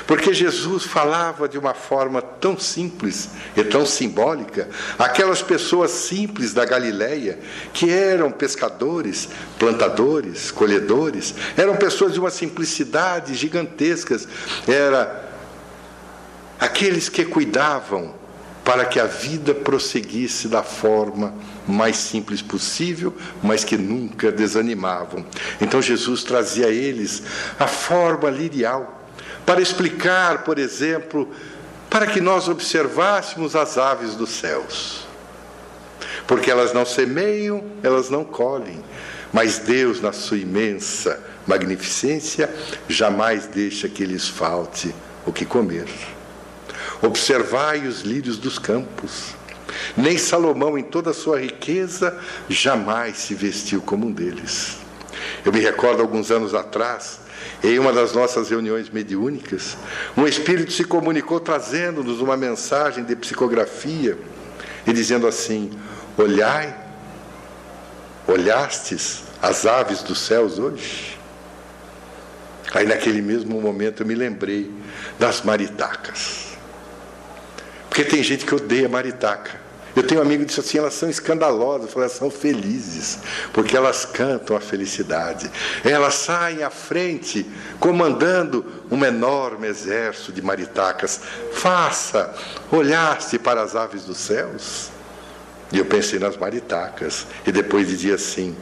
Porque Jesus falava de uma forma tão simples e tão simbólica, aquelas pessoas simples da Galileia, que eram pescadores, plantadores, colhedores, eram pessoas de uma simplicidade gigantescas, era aqueles que cuidavam para que a vida prosseguisse da forma mais simples possível, mas que nunca desanimavam. Então Jesus trazia a eles a forma lirial para explicar, por exemplo, para que nós observássemos as aves dos céus. Porque elas não semeiam, elas não colhem, mas Deus, na sua imensa magnificência, jamais deixa que lhes falte o que comer. Observai os lírios dos campos. Nem Salomão, em toda a sua riqueza, jamais se vestiu como um deles. Eu me recordo alguns anos atrás, em uma das nossas reuniões mediúnicas, um espírito se comunicou trazendo-nos uma mensagem de psicografia e dizendo assim: Olhai, olhastes as aves dos céus hoje? Aí, naquele mesmo momento, eu me lembrei das maritacas. Porque tem gente que odeia maritaca. Eu tenho um amigo que disse assim: elas são escandalosas, elas são felizes, porque elas cantam a felicidade. Elas saem à frente, comandando um enorme exército de maritacas. Faça, olhaste para as aves dos céus? E eu pensei nas maritacas, e depois dizia assim: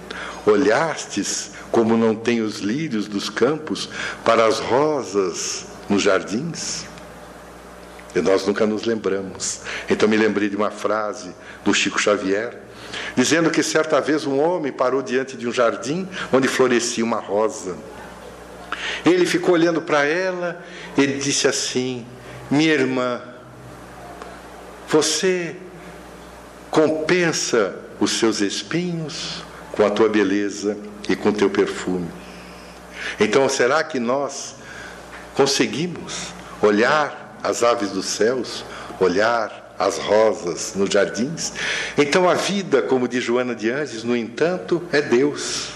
olhastes como não tem os lírios dos campos para as rosas nos jardins? E nós nunca nos lembramos. Então me lembrei de uma frase do Chico Xavier, dizendo que certa vez um homem parou diante de um jardim onde florescia uma rosa. Ele ficou olhando para ela e disse assim: Minha irmã, você compensa os seus espinhos com a tua beleza e com o teu perfume. Então, será que nós conseguimos olhar as aves dos céus, olhar as rosas nos jardins. Então a vida, como diz Joana de Anjos, no entanto, é Deus.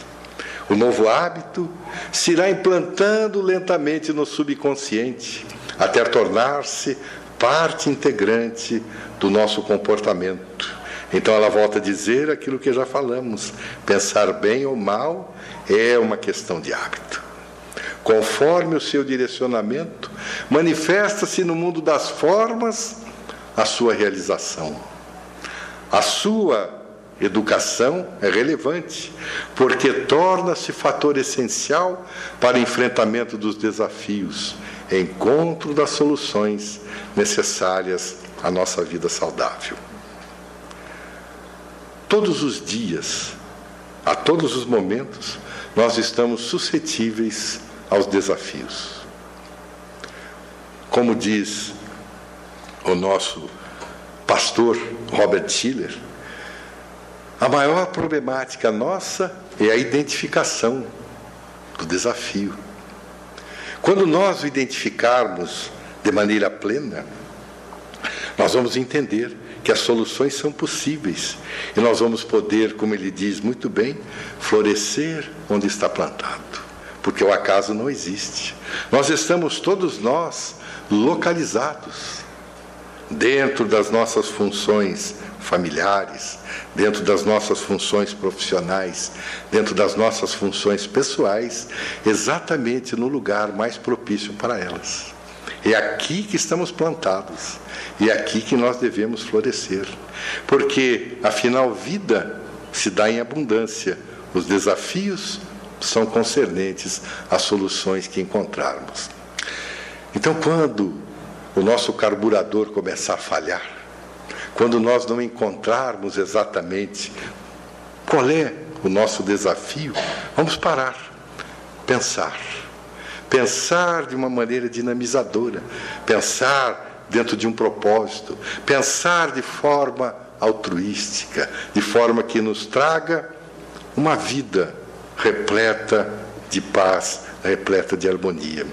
O novo hábito se irá implantando lentamente no subconsciente, até tornar-se parte integrante do nosso comportamento. Então ela volta a dizer aquilo que já falamos: pensar bem ou mal é uma questão de hábito conforme o seu direcionamento, manifesta-se no mundo das formas a sua realização. A sua educação é relevante, porque torna-se fator essencial para o enfrentamento dos desafios, encontro das soluções necessárias à nossa vida saudável. Todos os dias, a todos os momentos, nós estamos suscetíveis aos desafios. Como diz o nosso pastor Robert Schiller, a maior problemática nossa é a identificação do desafio. Quando nós o identificarmos de maneira plena, nós vamos entender que as soluções são possíveis e nós vamos poder, como ele diz muito bem, florescer onde está plantado porque o acaso não existe. Nós estamos todos nós localizados dentro das nossas funções familiares, dentro das nossas funções profissionais, dentro das nossas funções pessoais, exatamente no lugar mais propício para elas. É aqui que estamos plantados. É aqui que nós devemos florescer. Porque, afinal, vida se dá em abundância. Os desafios são concernentes às soluções que encontrarmos. Então, quando o nosso carburador começar a falhar, quando nós não encontrarmos exatamente qual é o nosso desafio, vamos parar, pensar. Pensar de uma maneira dinamizadora, pensar dentro de um propósito, pensar de forma altruística, de forma que nos traga uma vida repleta de paz, repleta de harmonia.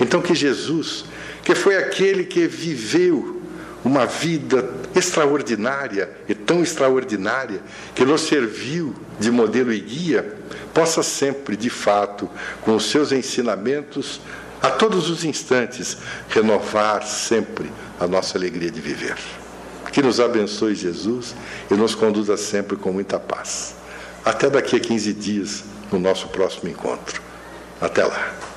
Então, que Jesus, que foi aquele que viveu uma vida extraordinária e tão extraordinária, que nos serviu de modelo e guia, possa sempre, de fato, com os seus ensinamentos, a todos os instantes, renovar sempre a nossa alegria de viver. Que nos abençoe Jesus e nos conduza sempre com muita paz. Até daqui a 15 dias, no nosso próximo encontro. Até lá.